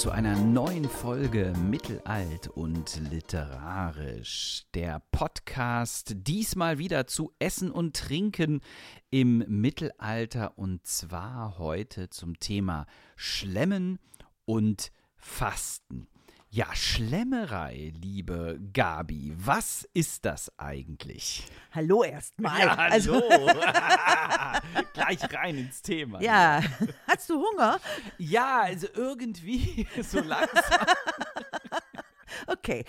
zu einer neuen Folge Mittelalt und Literarisch. Der Podcast diesmal wieder zu Essen und Trinken im Mittelalter und zwar heute zum Thema Schlemmen und Fasten. Ja, Schlemmerei, liebe Gabi, was ist das eigentlich? Hallo erstmal. Ja, Also, hallo. Gleich rein ins Thema. ja, hast du Hunger? Ja, also irgendwie so langsam. Okay.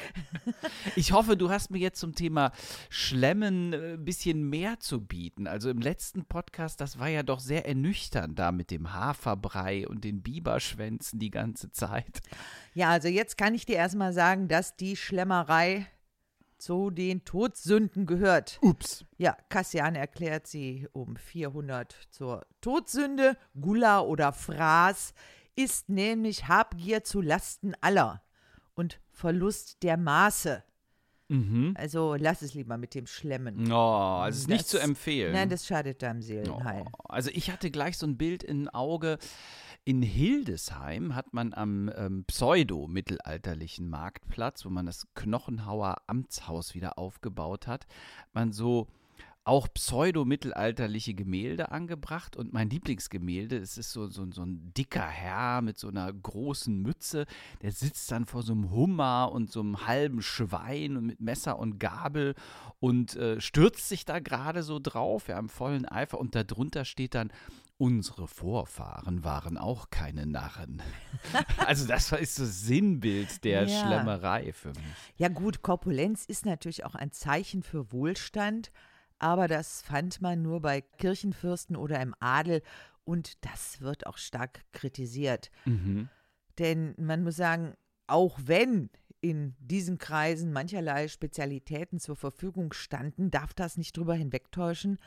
Ich hoffe, du hast mir jetzt zum Thema Schlemmen äh, ein bisschen mehr zu bieten. Also im letzten Podcast, das war ja doch sehr ernüchternd da mit dem Haferbrei und den Biberschwänzen die ganze Zeit. Ja, also jetzt kann ich dir erstmal sagen, dass die Schlemmerei zu den Todsünden gehört. Ups. Ja, Cassian erklärt sie um 400 zur Todsünde. Gula oder Fraß ist nämlich Habgier zu Lasten aller und Verlust der Maße. Mhm. Also lass es lieber mit dem Schlemmen. Oh, also es ist nicht zu empfehlen. Nein, das schadet deinem Seelenheil. Oh, also ich hatte gleich so ein Bild im Auge. In Hildesheim hat man am ähm, pseudo-mittelalterlichen Marktplatz, wo man das Knochenhauer Amtshaus wieder aufgebaut hat, man so auch pseudo-mittelalterliche Gemälde angebracht. Und mein Lieblingsgemälde, es ist so, so, so ein dicker Herr mit so einer großen Mütze, der sitzt dann vor so einem Hummer und so einem halben Schwein und mit Messer und Gabel und äh, stürzt sich da gerade so drauf, ja, im vollen Eifer. Und darunter steht dann, unsere Vorfahren waren auch keine Narren. also das ist so Sinnbild der Ja. Schlemmerei für mich. Ja gut, Korpulenz ist natürlich auch ein Zeichen für Wohlstand, aber das fand man nur bei Kirchenfürsten oder im Adel und das wird auch stark kritisiert. Mhm. Denn man muss sagen, auch wenn in diesen Kreisen mancherlei Spezialitäten zur Verfügung standen, darf das nicht drüber hinwegtäuschen,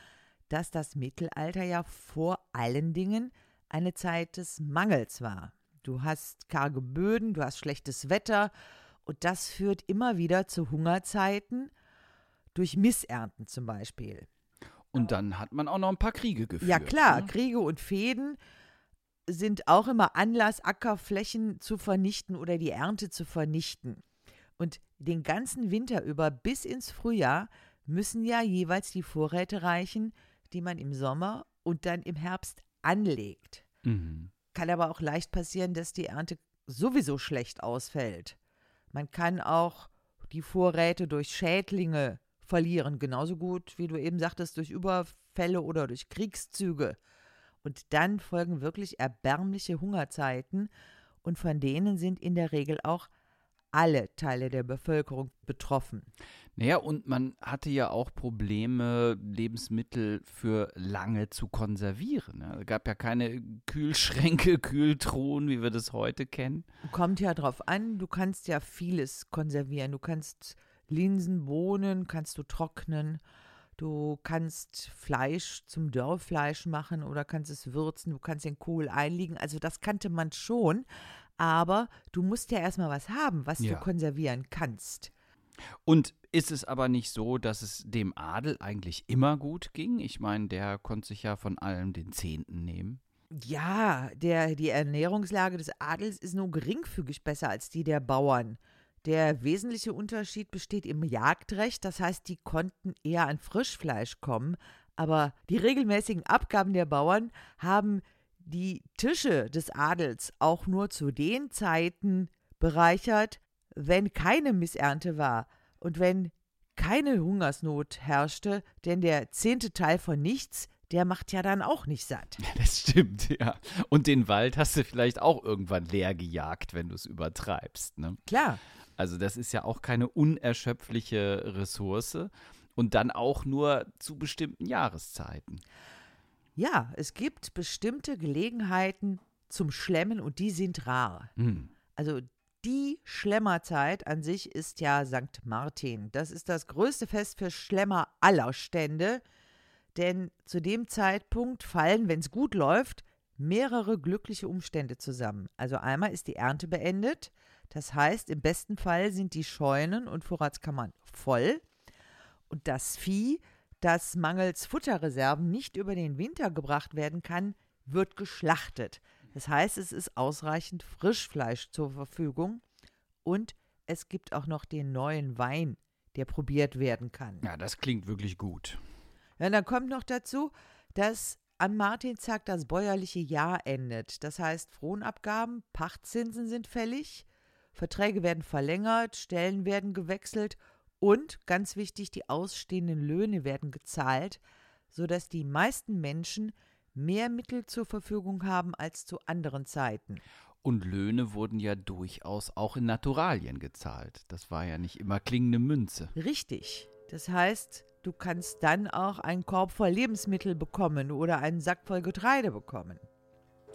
dass das Mittelalter ja vor allen Dingen eine Zeit des Mangels war. Du hast karge Böden, du hast schlechtes Wetter und das führt immer wieder zu Hungerzeiten durch Missernten zum Beispiel. Und dann hat man auch noch ein paar Kriege geführt. Ja klar, Ne? Kriege und Fehden sind auch immer Anlass, Ackerflächen zu vernichten oder die Ernte zu vernichten. Und den ganzen Winter über bis ins Frühjahr müssen ja jeweils die Vorräte reichen, die man im Sommer und dann im Herbst anlegt. Mhm. Kann aber auch leicht passieren, dass die Ernte sowieso schlecht ausfällt. Man kann auch die Vorräte durch Schädlinge verlieren, genauso gut wie du eben sagtest, durch Überfälle oder durch Kriegszüge. Und dann folgen wirklich erbärmliche Hungerzeiten und von denen sind in der Regel auch alle Teile der Bevölkerung betroffen. Naja, und man hatte ja auch Probleme, Lebensmittel für lange zu konservieren. ne? Es gab ja keine Kühlschränke, Kühltruhen, wie wir das heute kennen. Kommt ja drauf an, du kannst ja vieles konservieren. Du kannst Linsen, Bohnen, kannst du trocknen. Du kannst Fleisch zum Dörrfleisch machen oder kannst es würzen. Du kannst den Kohl einlegen. Also das kannte man schon. Aber du musst ja erstmal was haben, was Ja. du konservieren kannst. Und ist es aber nicht so, dass es dem Adel eigentlich immer gut ging? Ich meine, der konnte sich ja von allem den Zehnten nehmen. Ja, der, die Ernährungslage des Adels ist nur geringfügig besser als die der Bauern. Der wesentliche Unterschied besteht im Jagdrecht, das heißt, die konnten eher an Frischfleisch kommen, aber die regelmäßigen Abgaben der Bauern haben die Tische des Adels auch nur zu den Zeiten bereichert, wenn keine Missernte war und wenn keine Hungersnot herrschte, denn der zehnte Teil von nichts, der macht ja dann auch nicht satt. Das stimmt, ja. Und den Wald hast du vielleicht auch irgendwann leer gejagt, wenn du es übertreibst. Ne? Klar. Also das ist ja auch keine unerschöpfliche Ressource und dann auch nur zu bestimmten Jahreszeiten. Ja, es gibt bestimmte Gelegenheiten zum Schlemmen und die sind rar. Hm. Also die Schlemmerzeit an sich ist ja St. Martin. Das ist das größte Fest für Schlemmer aller Stände, denn zu dem Zeitpunkt fallen, wenn es gut läuft, mehrere glückliche Umstände zusammen. Also einmal ist die Ernte beendet, das heißt, im besten Fall sind die Scheunen und Vorratskammern voll und das Vieh, das mangels Futterreserven nicht über den Winter gebracht werden kann, wird geschlachtet. Das heißt, es ist ausreichend Frischfleisch zur Verfügung und es gibt auch noch den neuen Wein, der probiert werden kann. Ja, das klingt wirklich gut. Ja, dann kommt noch dazu, dass am Martinstag das bäuerliche Jahr endet. Das heißt, Fronabgaben, Pachtzinsen sind fällig, Verträge werden verlängert, Stellen werden gewechselt und, ganz wichtig, die ausstehenden Löhne werden gezahlt, sodass die meisten Menschen mehr Mittel zur Verfügung haben als zu anderen Zeiten. Und Löhne wurden ja durchaus auch in Naturalien gezahlt. Das war ja nicht immer klingende Münze. Richtig. Das heißt, du kannst dann auch einen Korb voll Lebensmittel bekommen oder einen Sack voll Getreide bekommen.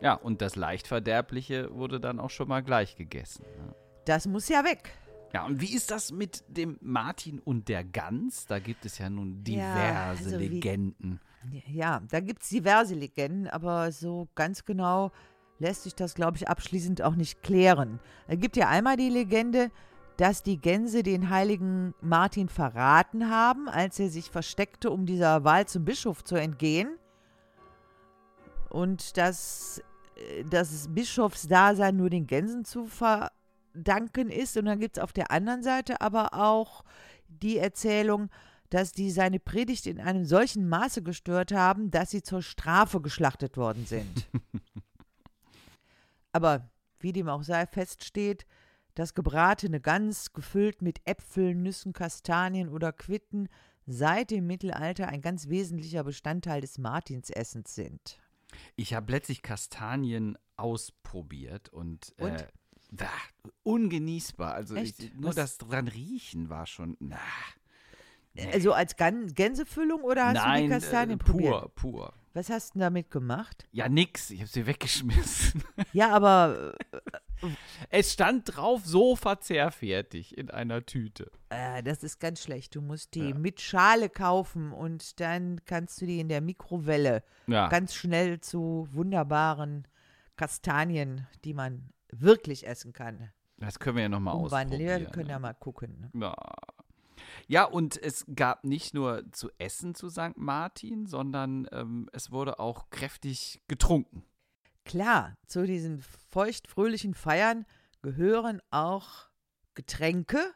Ja, und das Leichtverderbliche wurde dann auch schon mal gleich gegessen. Ne? Das muss ja weg. Ja, und wie ist das mit dem Martin und der Gans? Da gibt es ja nun diverse Ja, also wie- Legenden. Ja, da gibt es diverse Legenden, aber so ganz genau lässt sich das, glaube ich, abschließend auch nicht klären. Es gibt ja einmal die Legende, dass die Gänse den heiligen Martin verraten haben, als er sich versteckte, um dieser Wahl zum Bischof zu entgehen. Und dass äh, das Bischofsdasein nur den Gänsen zu verdanken ist. Und dann gibt es auf der anderen Seite aber auch die Erzählung, dass die seine Predigt in einem solchen Maße gestört haben, dass sie zur Strafe geschlachtet worden sind. Aber wie dem auch sei, feststeht, dass gebratene Gans, gefüllt mit Äpfeln, Nüssen, Kastanien oder Quitten, seit dem Mittelalter ein ganz wesentlicher Bestandteil des Martinsessens sind. Ich habe letztlich Kastanien ausprobiert und, Und? Äh, da, ungenießbar. Also ich, nur Was- das dran riechen war schon. Na, Nee. Also als Gan Gänsefüllung oder hast du nein, die Kastanien äh, probiert? pur, pur. Was hast du damit gemacht? Ja, nix. Ich habe sie weggeschmissen. Ja, aber Es stand drauf, so verzehrfertig in einer Tüte. äh, das ist ganz schlecht. Du musst die Ja. mit Schale kaufen und dann kannst du die in der Mikrowelle Ja, ganz schnell zu wunderbaren Kastanien, die man wirklich essen kann, das können wir ja nochmal ausprobieren. wir können ne? ja mal gucken. Ja. ja, und es gab nicht nur zu essen zu St. Martin, sondern ähm, es wurde auch kräftig getrunken. Klar, zu diesen feuchtfröhlichen Feiern gehören auch Getränke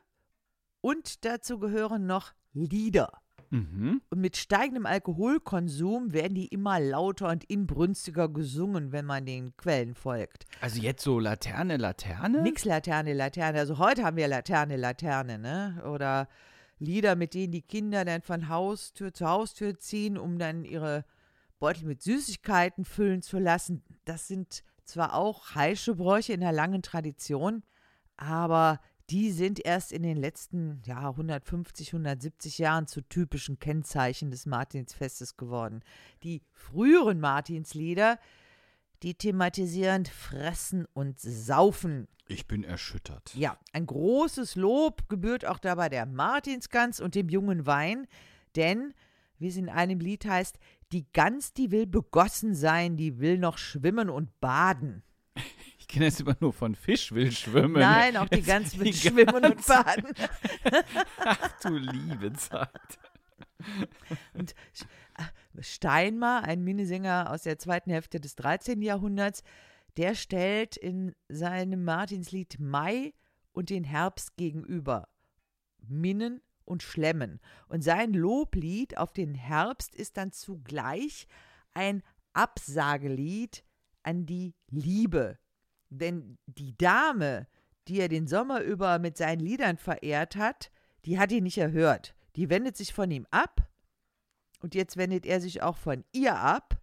und dazu gehören noch Lieder. Mhm. Und mit steigendem Alkoholkonsum werden die immer lauter und inbrünstiger gesungen, wenn man den Quellen folgt. Also jetzt so Laterne, Laterne? Nix Laterne, Laterne. Also heute haben wir Laterne, Laterne, ne? Oder Lieder, mit denen die Kinder dann von Haustür zu Haustür ziehen, um dann ihre Beutel mit Süßigkeiten füllen zu lassen. Das sind zwar auch heische Bräuche in einer langen Tradition, aber die sind erst in den letzten ja, 150, 170 Jahren zu typischen Kennzeichen des Martinsfestes geworden. Die früheren Martinslieder, die thematisieren Fressen und Saufen. Ich bin erschüttert. Ja, ein großes Lob gebührt auch dabei der Martinsgans und dem jungen Wein, denn, wie es in einem Lied heißt, die Gans, die will begossen sein, die will noch schwimmen und baden. Ich kenne das immer nur von Fisch will schwimmen. Nein, auch die Gans will die schwimmen und Gans. baden. Ach du liebe Zeit. Und Steinmar, ein Minnesänger aus der zweiten Hälfte des 13. Jahrhunderts, der stellt in seinem Martinslied Mai und den Herbst gegenüber. Minnen und Schlemmen. Und sein Loblied auf den Herbst ist dann zugleich ein Absagelied an die Liebe. Denn die Dame, die er den Sommer über mit seinen Liedern verehrt hat, die hat ihn nicht erhört. Die wendet sich von ihm ab und jetzt wendet er sich auch von ihr ab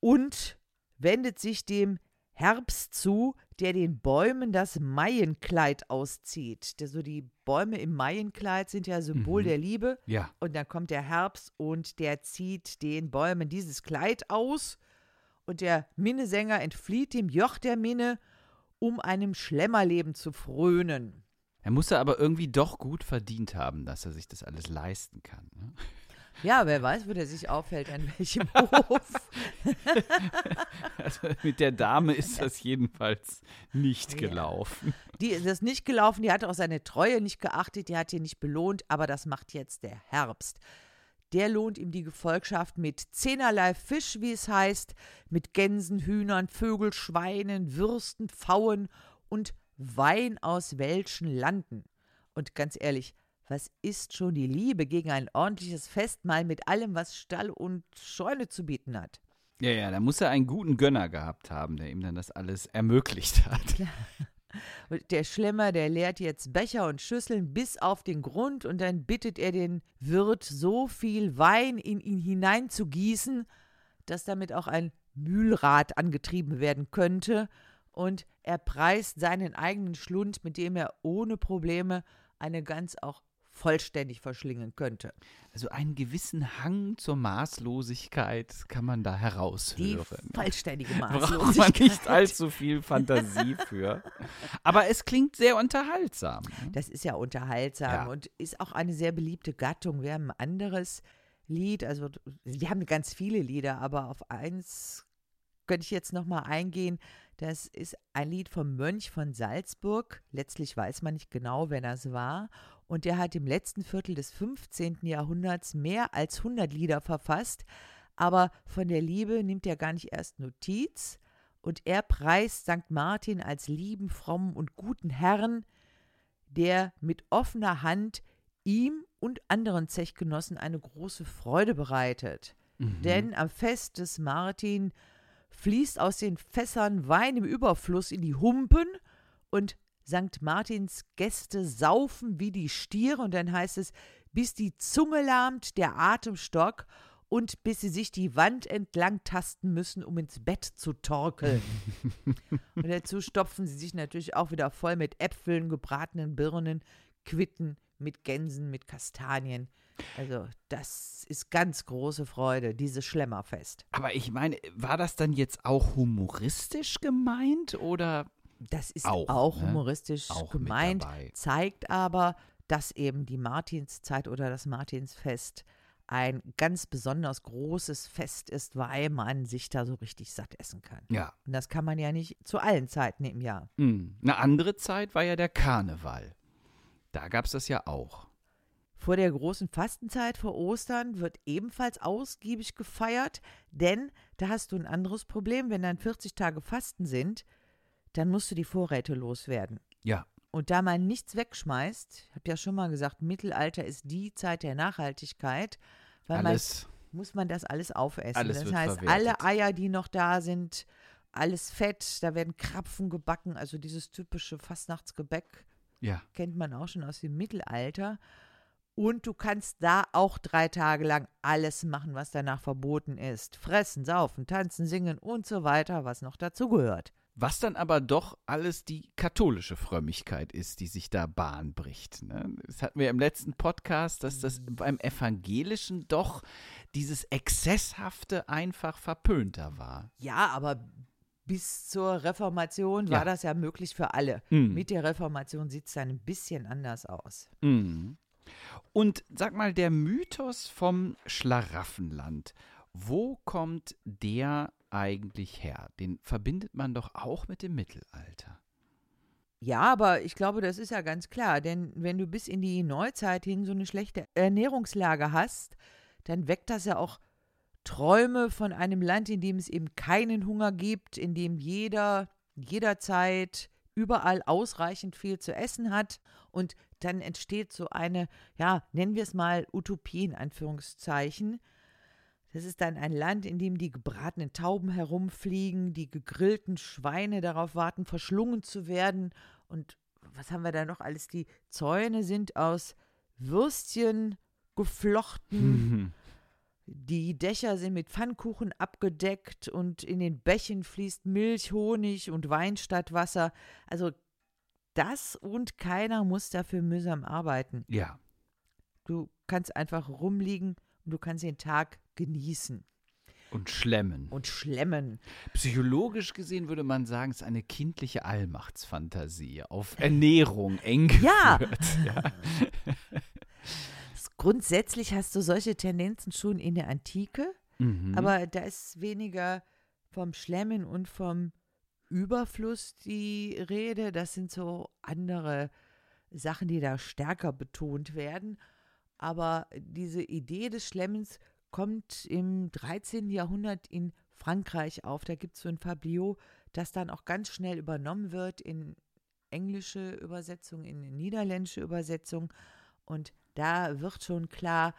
und wendet sich dem Herbst zu, der den Bäumen das Maienkleid auszieht. Der, so die Bäume im Maienkleid sind ja Symbol Mhm. der Liebe. Ja, Und dann kommt der Herbst und der zieht den Bäumen dieses Kleid aus. Und der Minnesänger entflieht dem Joch der Minne, um einem Schlemmerleben zu frönen. er musste aber irgendwie doch gut verdient haben, dass er sich das alles leisten kann. Ne? Ja, wer weiß, wo der sich aufhält, an welchem Hof. Also mit der Dame ist das jedenfalls nicht Ja. gelaufen. Die ist das nicht gelaufen, die hat auch seine Treue nicht geachtet, die hat ihn nicht belohnt, aber das macht jetzt der Herbst. Der lohnt ihm die Gefolgschaft mit zehnerlei Fisch, wie es heißt, mit Gänsen, Hühnern, Vögel, Schweinen, Würsten, Pfauen und Wein aus welchen Landen. Und ganz ehrlich, was ist schon die Liebe gegen ein ordentliches Festmahl mit allem, was Stall und Scheune zu bieten hat? Ja, ja, da muss er einen guten Gönner gehabt haben, der ihm dann das alles ermöglicht hat. Klar. Der Schlemmer, der leert jetzt Becher und Schüsseln bis auf den Grund und dann bittet er den Wirt, so viel Wein in ihn hineinzugießen, dass damit auch ein Mühlrad angetrieben werden könnte. Und er preist seinen eigenen Schlund, mit dem er ohne Probleme eine Gans auch vollständig verschlingen könnte. Also einen gewissen Hang zur Maßlosigkeit kann man da heraushören. Die vollständige Braucht man Maßlosigkeit. nicht allzu viel Fantasie für. Aber es klingt sehr unterhaltsam. ne? Das ist ja unterhaltsam Ja. und ist auch eine sehr beliebte Gattung. Wir haben ein anderes Lied, also wir haben ganz viele Lieder, aber auf eins könnte ich jetzt noch mal eingehen. Das ist ein Lied vom Mönch von Salzburg. Letztlich weiß man nicht genau, wer das war. Und der hat im letzten Viertel des 15. Jahrhunderts mehr als 100 Lieder verfasst. Aber von der Liebe nimmt er gar nicht erst Notiz. Und er preist St. Martin als lieben, frommen und guten Herrn, der mit offener Hand ihm und anderen Zechgenossen eine große Freude bereitet. Mhm. Denn am Fest des Martin fließt aus den Fässern Wein im Überfluss in die Humpen und St. Martins Gäste saufen wie die Stiere und dann heißt es, bis die Zunge lahmt, der Atemstock und bis sie sich die Wand entlang tasten müssen, um ins Bett zu torkeln. und dazu stopfen sie sich natürlich auch wieder voll mit Äpfeln, gebratenen Birnen, Quitten, mit Gänsen, mit Kastanien. Also das ist ganz große Freude, dieses Schlemmerfest. Aber ich meine, war das dann jetzt auch humoristisch gemeint oder Das ist Auch, auch, ne? humoristisch Auch gemeint, zeigt aber, dass eben die Martinszeit oder das Martinsfest ein ganz besonders großes Fest ist, weil man sich da so richtig satt essen kann. ja? Und das kann man ja nicht zu allen Zeiten im Jahr. Hm. Eine andere Zeit war ja der Karneval. Da gab es das ja auch. Vor der großen Fastenzeit vor Ostern wird ebenfalls ausgiebig gefeiert, denn da hast du ein anderes Problem. Wenn dann 40 Tage Fasten sind, dann musst du die Vorräte loswerden. Ja. Und da man nichts wegschmeißt, ich habe ja schon mal gesagt, Mittelalter ist die Zeit der Nachhaltigkeit, weil Alles. man muss man das alles aufessen. Alles das heißt, verwertet. alle Eier, die noch da sind, alles Fett, da werden Krapfen gebacken, also dieses typische Fastnachtsgebäck Ja. kennt man auch schon aus dem Mittelalter. Und du kannst da auch drei Tage lang alles machen, was danach verboten ist. Fressen, saufen, tanzen, singen und so weiter, was noch dazugehört. Was dann aber doch alles die katholische Frömmigkeit ist, die sich da Bahn bricht. Ne? Das hatten wir im letzten Podcast, dass das beim Evangelischen doch dieses Exzesshafte einfach verpönter war. Ja, aber bis zur Reformation war Ja. das ja möglich für alle. Mhm. Mit der Reformation sieht es dann ein bisschen anders aus. Mhm. Und sag mal, der Mythos vom Schlaraffenland, wo kommt der eigentlich her? Den verbindet man doch auch mit dem Mittelalter. Ja, aber ich glaube, das ist ja ganz klar, denn wenn du bis in die Neuzeit hin so eine schlechte Ernährungslage hast, dann weckt das ja auch Träume von einem Land, in dem es eben keinen Hunger gibt, in dem jeder jederzeit überall ausreichend viel zu essen hat und dann entsteht so eine, ja, nennen wir es mal Utopie in Anführungszeichen. Das ist dann ein Land, in dem die gebratenen Tauben herumfliegen, die gegrillten Schweine darauf warten, verschlungen zu werden. Und was haben wir da noch alles? Die Zäune sind aus Würstchen geflochten. Die Dächer sind mit Pfannkuchen abgedeckt und in den Bächen fließt Milch, Honig und Wein statt Wasser. Also das und keiner muss dafür mühsam arbeiten. Ja. Du kannst einfach rumliegen du kannst den Tag genießen Und schlemmen. und schlemmen. Psychologisch gesehen würde man sagen, es ist eine kindliche Allmachtsfantasie auf Ernährung eng Ja. geführt. Ja. Grundsätzlich hast du solche Tendenzen schon in der Antike, Mhm. aber da ist weniger vom Schlemmen und vom Überfluss die Rede. Das sind so andere Sachen, die da stärker betont werden. Aber diese Idee des Schlemmens kommt im 13. Jahrhundert in Frankreich auf. Da gibt es so ein Fabliau, das dann auch ganz schnell übernommen wird in englische Übersetzung, in niederländische Übersetzung. Und da wird schon klar,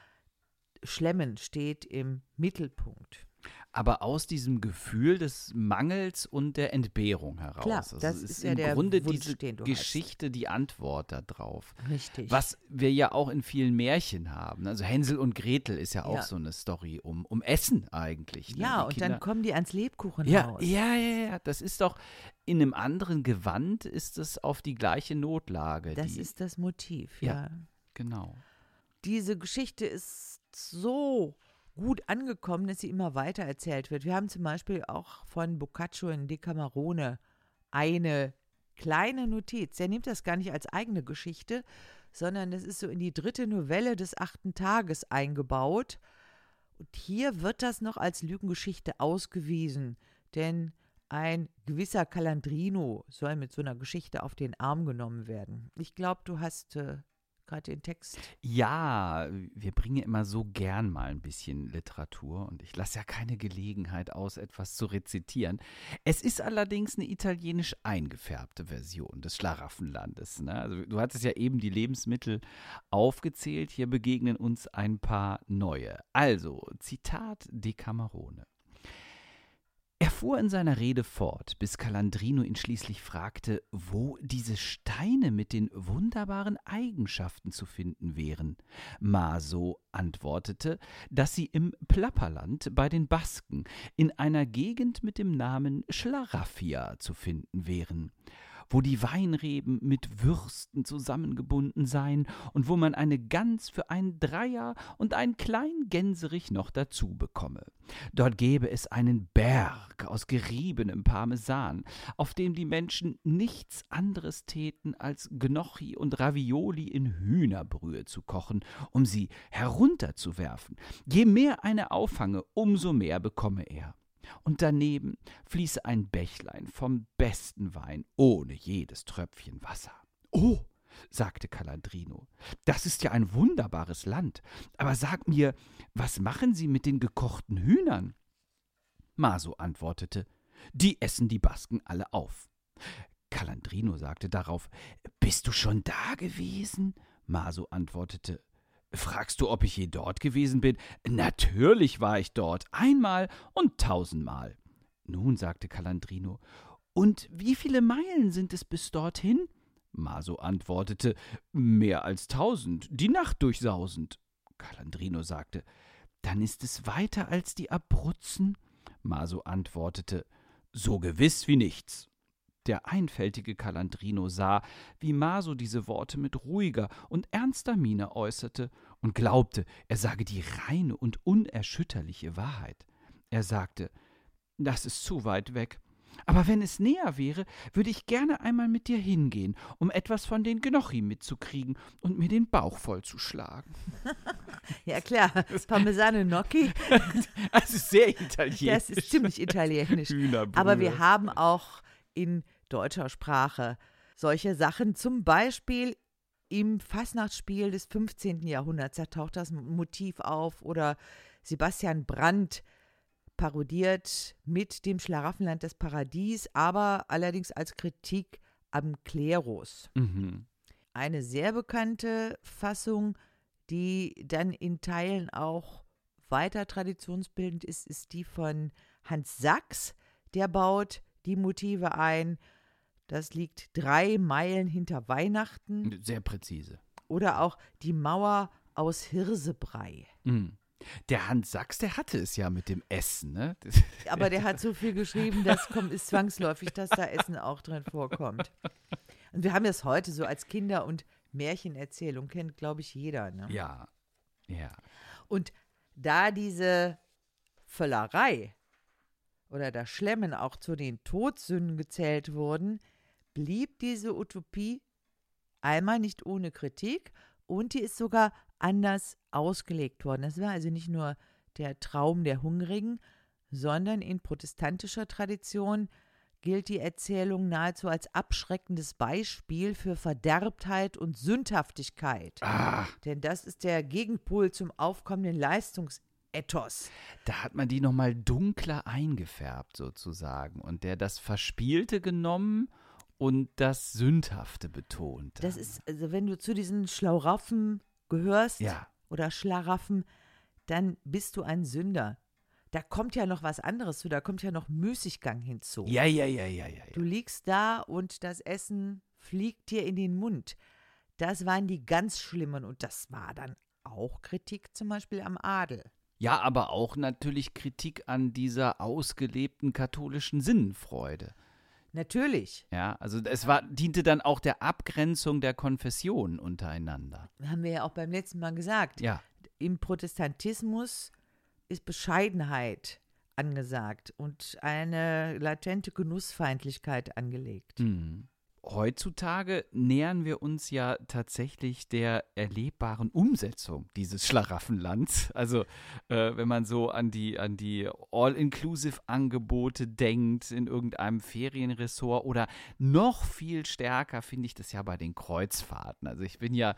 Schlemmen steht im Mittelpunkt. Aber aus diesem Gefühl des Mangels und der Entbehrung heraus. Klar, also das ist ist ja im der Grunde Wunsch, diese du hast. Geschichte die Antwort darauf. Richtig. Was wir ja auch in vielen Märchen haben. Also Hänsel und Gretel ist ja auch Ja. so eine Story um, um Essen eigentlich. Ne? ja, Die und Kinder- dann kommen die ans Lebkuchenhaus. ja, ja, ja, ja. Das ist doch in einem anderen Gewand ist es auf die gleiche Notlage. Das die, ist das Motiv, Ja. ja. genau. Diese Geschichte ist so gut angekommen, dass sie immer weiter erzählt wird. Wir haben zum Beispiel auch von Boccaccio in Decamerone eine kleine Notiz. Er nimmt das gar nicht als eigene Geschichte, sondern das ist so in die dritte Novelle des achten Tages eingebaut. Und hier wird das noch als Lügengeschichte ausgewiesen, denn ein gewisser Calandrino soll mit so einer Geschichte auf den Arm genommen werden. Ich glaube, du hast äh, gerade den Text. Ja, wir bringen immer so gern mal ein bisschen Literatur und ich lasse ja keine Gelegenheit aus, etwas zu rezitieren. Es ist allerdings eine italienisch eingefärbte Version des Schlaraffenlandes. Ne? Also, du hattest ja eben die Lebensmittel aufgezählt, hier begegnen uns ein paar neue. Also, Zitat Decamerone. Er fuhr in seiner Rede fort, bis Calandrino ihn schließlich fragte, wo diese Steine mit den wunderbaren Eigenschaften zu finden wären. Maso antwortete, dass sie im Plapperland bei den Basken in einer Gegend mit dem Namen Schlaraffia zu finden wären wo die Weinreben mit Würsten zusammengebunden seien und wo man eine Gans für einen Dreier und einen kleinen Gänserich noch dazu bekomme. Dort gäbe es einen Berg aus geriebenem Parmesan, auf dem die Menschen nichts anderes täten, als Gnocchi und Ravioli in Hühnerbrühe zu kochen, um sie herunterzuwerfen. Je mehr eine auffange, umso mehr bekomme er und daneben fließe ein Bächlein vom besten Wein ohne jedes Tröpfchen Wasser. Oh, sagte Calandrino, das ist ja ein wunderbares Land. Aber sag mir, was machen Sie mit den gekochten Hühnern? Maso antwortete, die essen die Basken alle auf. Calandrino sagte darauf, bist du schon da gewesen? Maso antwortete, Fragst du, ob ich je dort gewesen bin? Natürlich war ich dort, einmal und tausendmal. Nun, sagte Calandrino, und wie viele Meilen sind es bis dorthin? Maso antwortete, mehr als tausend, die Nacht durchsausend. Calandrino sagte, dann ist es weiter als die Abruzzen? Maso antwortete, so gewiss wie nichts. Der einfältige Calandrino sah, wie Maso diese Worte mit ruhiger und ernster Miene äußerte und glaubte, er sage die reine und unerschütterliche Wahrheit. Er sagte, das ist zu weit weg. Aber wenn es näher wäre, würde ich gerne einmal mit dir hingehen, um etwas von den Gnocchi mitzukriegen und mir den Bauch vollzuschlagen. Ja klar, Parmesano Gnocchi, Das ist sehr italienisch. das ist ziemlich italienisch. Aber wir haben auch in deutscher Sprache solche Sachen. Zum Beispiel im Fastnachtsspiel des 15. Jahrhunderts, da taucht das Motiv auf. Oder Sebastian Brandt parodiert mit dem Schlaraffenland des Paradies, aber allerdings als Kritik am Klerus. Mhm. Eine sehr bekannte Fassung, die dann in Teilen auch weiter traditionsbildend ist, ist die von Hans Sachs. Der baut die Motive ein. Das liegt drei Meilen hinter Weihnachten. Sehr präzise. Oder auch die Mauer aus Hirsebrei. Mhm. Der Hans Sachs, der hatte es ja mit dem Essen, ne? Das, Aber der hat so viel geschrieben, das kommt, ist zwangsläufig, dass da Essen auch drin vorkommt. Und wir haben das heute so als Kinder- und Märchenerzählung, kennt, glaube ich, jeder. Ne? ja, ja. Und da diese Völlerei oder das Schlemmen auch zu den Todsünden gezählt wurden, blieb diese Utopie einmal nicht ohne Kritik und die ist sogar anders ausgelegt worden. Das war also nicht nur der Traum der Hungrigen, sondern in protestantischer Tradition gilt die Erzählung nahezu als abschreckendes Beispiel für Verderbtheit und Sündhaftigkeit. Ah, Denn das ist der Gegenpol zum aufkommenden Leistungsethos. da hat man die nochmal dunkler eingefärbt sozusagen und der das Verspielte genommen und das Sündhafte betont. Das ist, also wenn du zu diesen Schlauraffen gehörst ja, oder Schlaraffen, dann bist du ein Sünder. Da kommt ja noch was anderes zu, da kommt ja noch Müßiggang hinzu. ja, ja, ja, ja, ja. Du liegst da und das Essen fliegt dir in den Mund. Das waren die ganz schlimmen und das war dann auch Kritik zum Beispiel am Adel. Ja, aber auch natürlich Kritik an dieser ausgelebten katholischen Sinnenfreude. Natürlich, Ja, also es war, diente dann auch der Abgrenzung der Konfessionen untereinander. haben wir ja auch beim letzten Mal gesagt, Ja, im Protestantismus ist Bescheidenheit angesagt und eine latente Genussfeindlichkeit angelegt. Mhm. Heutzutage nähern wir uns ja tatsächlich der erlebbaren Umsetzung dieses Schlaraffenlands. Also äh, wenn man so an die, an die All-Inclusive-Angebote denkt in irgendeinem Ferienressort oder noch viel stärker finde ich das ja bei den Kreuzfahrten. Also ich bin ja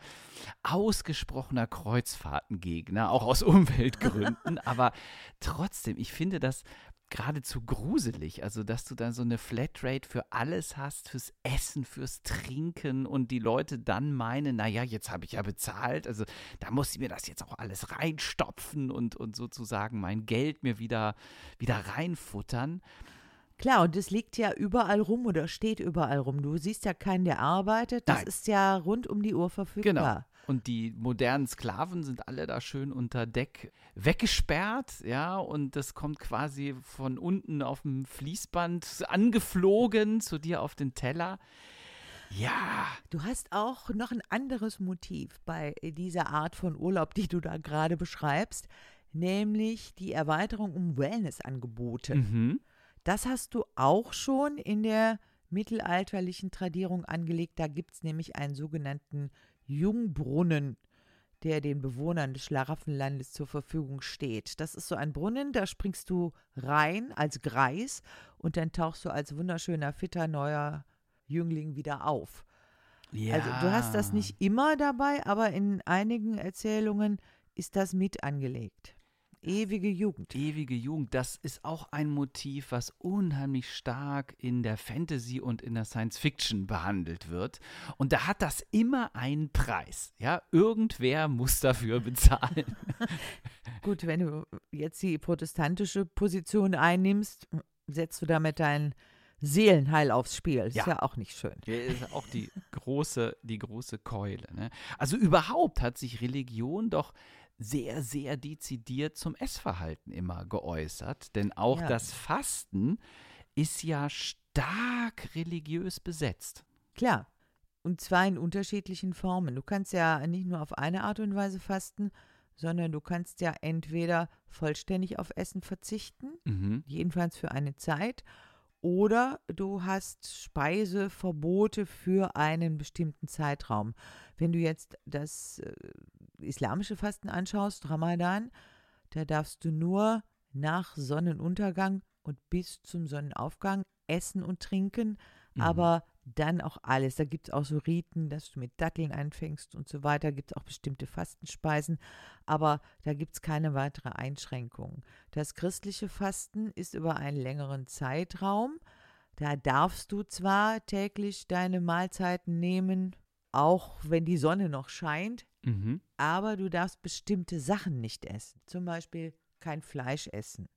ausgesprochener Kreuzfahrtengegner, auch aus Umweltgründen, aber trotzdem, ich finde das geradezu gruselig. Also, dass du dann so eine Flatrate für alles hast, fürs Essen, fürs Trinken und die Leute dann meinen, naja, jetzt habe ich ja bezahlt, also da muss ich mir das jetzt auch alles reinstopfen und, und sozusagen mein Geld mir wieder, wieder reinfuttern. Klar, und es liegt ja überall rum oder steht überall rum. Du siehst ja keinen, der arbeitet. Das Nein. ist ja rund um die Uhr verfügbar. Genau. Und die modernen Sklaven sind alle da schön unter Deck weggesperrt, ja, und das kommt quasi von unten auf dem Fließband angeflogen zu dir auf den Teller. Ja, Du hast auch noch ein anderes Motiv bei dieser Art von Urlaub, die du da gerade beschreibst, nämlich die Erweiterung um Wellnessangebote. mhm. Das hast du auch schon in der mittelalterlichen Tradierung angelegt. Da gibt es nämlich einen sogenannten Jungbrunnen, der den Bewohnern des Schlaraffenlandes zur Verfügung steht. Das ist so ein Brunnen, da springst du rein als Greis und dann tauchst du als wunderschöner, fitter, neuer Jüngling wieder auf. ja. Also du hast das nicht immer dabei, aber in einigen Erzählungen ist das mit angelegt. Ewige Jugend. Ewige Jugend, das ist auch ein Motiv, was unheimlich stark in der Fantasy und in der Science Fiction behandelt wird. Und da hat das immer einen Preis. Ja, irgendwer muss dafür bezahlen. Gut, wenn du jetzt die protestantische Position einnimmst, setzt du damit dein Seelenheil aufs Spiel. Ist ja, Ja. auch nicht schön. Der ist auch die große, die große Keule. Ne? Also überhaupt hat sich Religion doch sehr, sehr dezidiert zum Essverhalten immer geäußert. Denn auch Ja. das Fasten ist ja stark religiös besetzt. Klar. Und zwar in unterschiedlichen Formen. Du kannst ja nicht nur auf eine Art und Weise fasten, sondern du kannst ja entweder vollständig auf Essen verzichten, Mhm. jedenfalls für eine Zeit, oder du hast Speiseverbote für einen bestimmten Zeitraum. Wenn du jetzt das äh, islamische Fasten anschaust, Ramadan, da darfst du nur nach Sonnenuntergang und bis zum Sonnenaufgang essen und trinken, Mhm. aber dann auch alles. Da gibt es auch so Riten, dass du mit Datteln anfängst und so weiter. Gibt es auch bestimmte Fastenspeisen, aber da gibt es keine weitere Einschränkung. Das christliche Fasten ist über einen längeren Zeitraum. Da darfst du zwar täglich deine Mahlzeiten nehmen, auch wenn die Sonne noch scheint, Mhm. aber du darfst bestimmte Sachen nicht essen. Zum Beispiel kein Fleisch essen.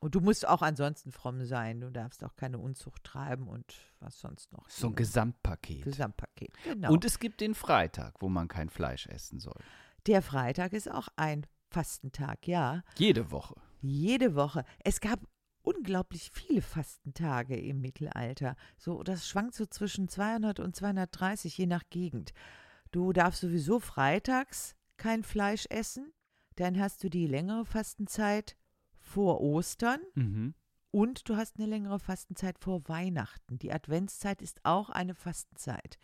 Und du musst auch ansonsten fromm sein. Du darfst auch keine Unzucht treiben und was sonst noch. So ein Gesamtpaket. Gesamtpaket. Genau. Und es gibt den Freitag, wo man kein Fleisch essen soll. der Freitag ist auch ein Fastentag, ja. Jede Woche. Jede Woche. Es gab unglaublich viele Fastentage im Mittelalter. So, das schwankt so zwischen 200 und 230, je nach Gegend. Du darfst sowieso freitags kein Fleisch essen. Dann hast du die längere Fastenzeit vor Ostern Mhm. und du hast eine längere Fastenzeit vor Weihnachten. Die Adventszeit ist auch eine Fastenzeit.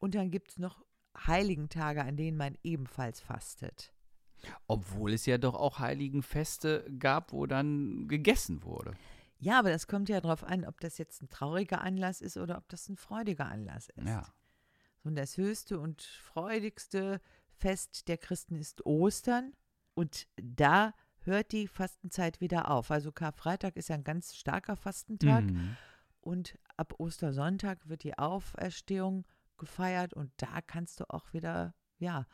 Und dann gibt es noch Heiligentage, an denen man ebenfalls fastet. Obwohl es ja doch auch Heiligenfeste gab, wo dann gegessen wurde. Ja, aber das kommt ja darauf an, ob das jetzt ein trauriger Anlass ist oder ob das ein freudiger Anlass ist. Ja. Und das höchste und freudigste Fest der Christen ist Ostern. Und da hört die Fastenzeit wieder auf. Also Karfreitag ist ja ein ganz starker Fastentag. Mhm. Und ab Ostersonntag wird die Auferstehung gefeiert. Und da kannst du auch wieder, ja,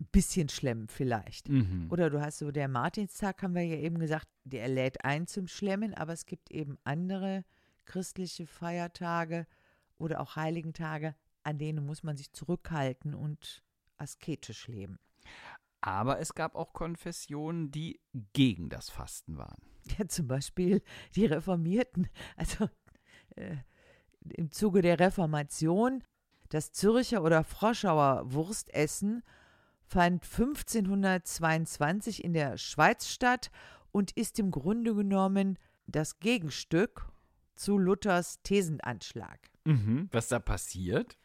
ein bisschen schlemmen vielleicht. Mhm. Oder du hast so, der Martinstag, haben wir ja eben gesagt, der lädt ein zum Schlemmen, aber es gibt eben andere christliche Feiertage oder auch Heiligentage, an denen muss man sich zurückhalten und asketisch leben. Aber es gab auch Konfessionen, die gegen das Fasten waren. Ja, zum Beispiel die Reformierten, also äh, im Zuge der Reformation, das Zürcher oder Froschauer Wurstessen fand 1522 in der Schweiz statt und ist im Grunde genommen das Gegenstück zu Luthers Thesenanschlag. Mhm. Was da passiert?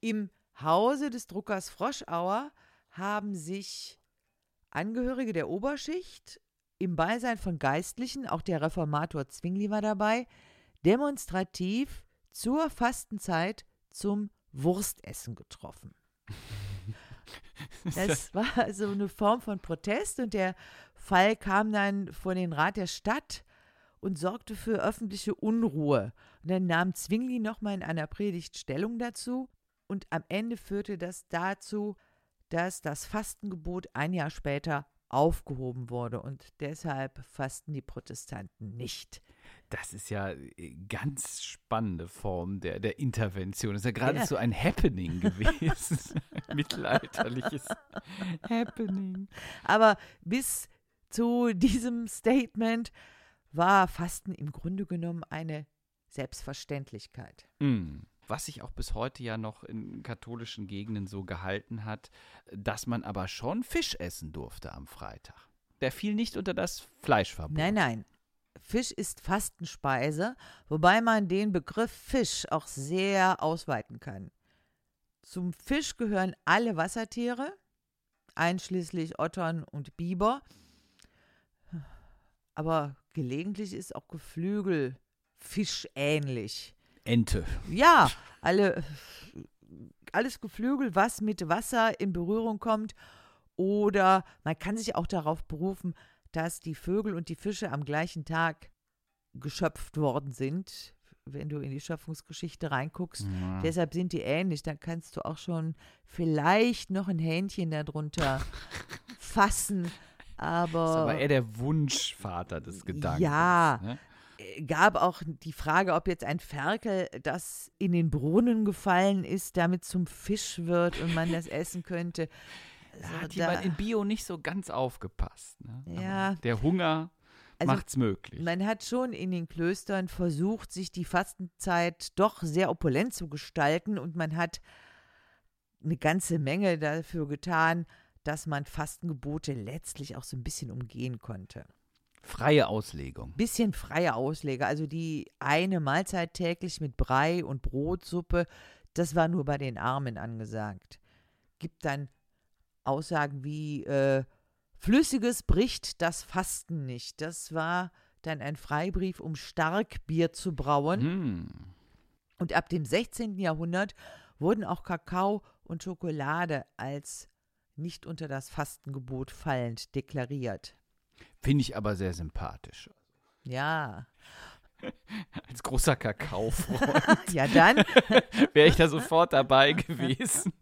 Im Hause des Druckers Froschauer haben sich Angehörige der Oberschicht im Beisein von Geistlichen, auch der Reformator Zwingli war dabei, demonstrativ zur Fastenzeit zum Wurstessen getroffen. Das war also eine Form von Protest und der Fall kam dann vor den Rat der Stadt und sorgte für öffentliche Unruhe. Und dann nahm Zwingli nochmal in einer Predigt Stellung dazu und am Ende führte das dazu, dass das Fastengebot ein Jahr später aufgehoben wurde und deshalb fasten die Protestanten nicht. Das ist ja äh, ganz spannende Form der, der Intervention. Das ist ja geradezu Ja. ein Happening gewesen. Mittelalterliches Happening. Aber bis zu diesem Statement war Fasten im Grunde genommen eine Selbstverständlichkeit. Mm. Was sich auch bis heute ja noch in katholischen Gegenden so gehalten hat, dass man aber schon Fisch essen durfte am Freitag. Der fiel nicht unter das Fleischverbot. Nein, nein. Fisch ist Fastenspeise, wobei man den Begriff Fisch auch sehr ausweiten kann. Zum Fisch gehören alle Wassertiere, einschließlich Ottern und Biber. Aber gelegentlich ist auch Geflügel fischähnlich. Ente. Ja, alle, alles Geflügel, was mit Wasser in Berührung kommt. Oder man kann sich auch darauf berufen, dass die Vögel und die Fische am gleichen Tag geschöpft worden sind, wenn du in die Schöpfungsgeschichte reinguckst. Ja. Deshalb sind die ähnlich. Dann kannst du auch schon vielleicht noch ein Hähnchen darunter fassen. Das ist Aber, aber eher der Wunschvater des Gedankens. Ja. Ne? Gab auch die Frage, ob jetzt ein Ferkel, das in den Brunnen gefallen ist, damit zum Fisch wird und man das essen könnte. Da Also hat jemand in Bio nicht so ganz aufgepasst. Ne? Ja. Der Hunger Also macht's möglich. Man hat schon in den Klöstern versucht, sich die Fastenzeit doch sehr opulent zu gestalten und man hat eine ganze Menge dafür getan, dass man Fastengebote letztlich auch so ein bisschen umgehen konnte. Freie Auslegung. Bisschen freie Ausleger, also die eine Mahlzeit täglich mit Brei und Brotsuppe, das war nur bei den Armen angesagt. Gibt dann Aussagen wie äh, Flüssiges bricht das Fasten nicht. Das war dann ein Freibrief, um Starkbier zu brauen. Hm. Und ab dem 16. Jahrhundert wurden auch Kakao und Schokolade als nicht unter das Fastengebot fallend deklariert. Finde ich aber sehr sympathisch. Ja, Als großer Kakaofreund ja dann. wäre ich da sofort dabei gewesen.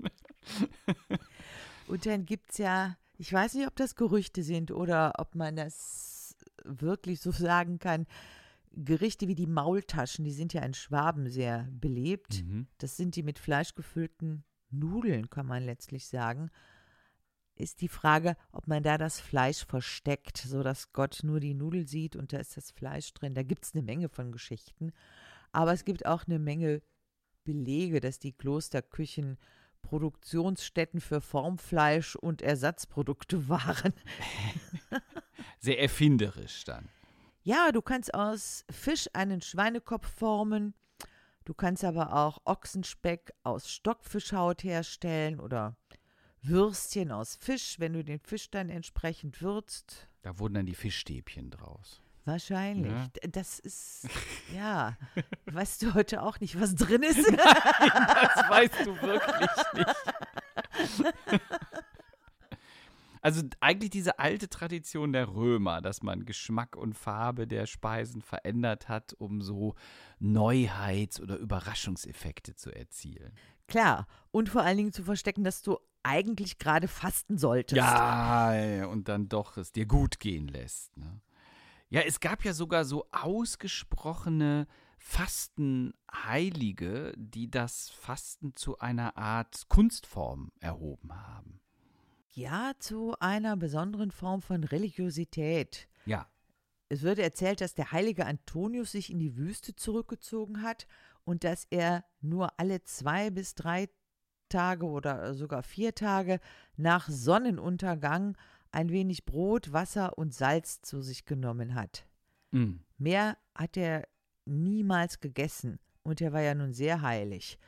Und dann gibt es ja, ich weiß nicht, ob das Gerüchte sind oder ob man das wirklich so sagen kann, Gerichte wie die Maultaschen, die sind ja in Schwaben sehr belebt. Mhm. Das sind die mit Fleisch gefüllten Nudeln, kann man letztlich sagen. Ist die Frage, ob man da das Fleisch versteckt, sodass Gott nur die Nudel sieht und da ist das Fleisch drin. Da gibt es eine Menge von Geschichten. Aber es gibt auch eine Menge Belege, dass die Klosterküchen Produktionsstätten für Formfleisch und Ersatzprodukte waren. Sehr erfinderisch dann. Ja, du kannst aus Fisch einen Schweinekopf formen. Du kannst aber auch Ochsenspeck aus Stockfischhaut herstellen oder Würstchen aus Fisch, wenn du den Fisch dann entsprechend würzt. Da wurden dann die Fischstäbchen draus. Wahrscheinlich. Ja. Das ist, ja, weißt du heute auch nicht, was drin ist? Das weißt du wirklich nicht. Also eigentlich diese alte Tradition der Römer, dass man Geschmack und Farbe der Speisen verändert hat, um so Neuheits- oder Überraschungseffekte zu erzielen. Klar. Und vor allen Dingen zu verstecken, dass du eigentlich gerade fasten solltest. Ja, und dann doch es dir gut gehen lässt. Ne? Ja, es gab ja sogar so ausgesprochene Fastenheilige, die das Fasten zu einer Art Kunstform erhoben haben. Ja, zu einer besonderen Form von Religiosität. Ja, Es wird erzählt, dass der heilige Antonius sich in die Wüste zurückgezogen hat und dass er nur alle zwei bis drei Tage oder sogar vier Tage nach Sonnenuntergang ein wenig Brot, Wasser und Salz zu sich genommen hat. mm. Mehr hat er niemals gegessen und er war ja nun sehr heilig.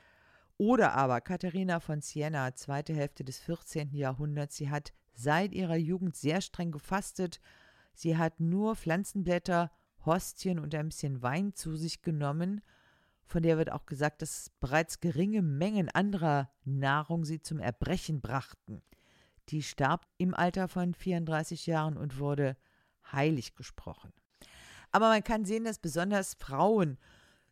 Oder aber Katharina von Siena, zweite Hälfte des 14. Jahrhunderts, sie hat seit ihrer Jugend sehr streng gefastet. Sie hat nur Pflanzenblätter, Hostien und ein bisschen Wein zu sich genommen. Von der wird auch gesagt, dass bereits geringe Mengen anderer Nahrung sie zum Erbrechen brachten. Die starb im Alter von 34 Jahren und wurde heilig gesprochen. Aber man kann sehen, dass besonders Frauen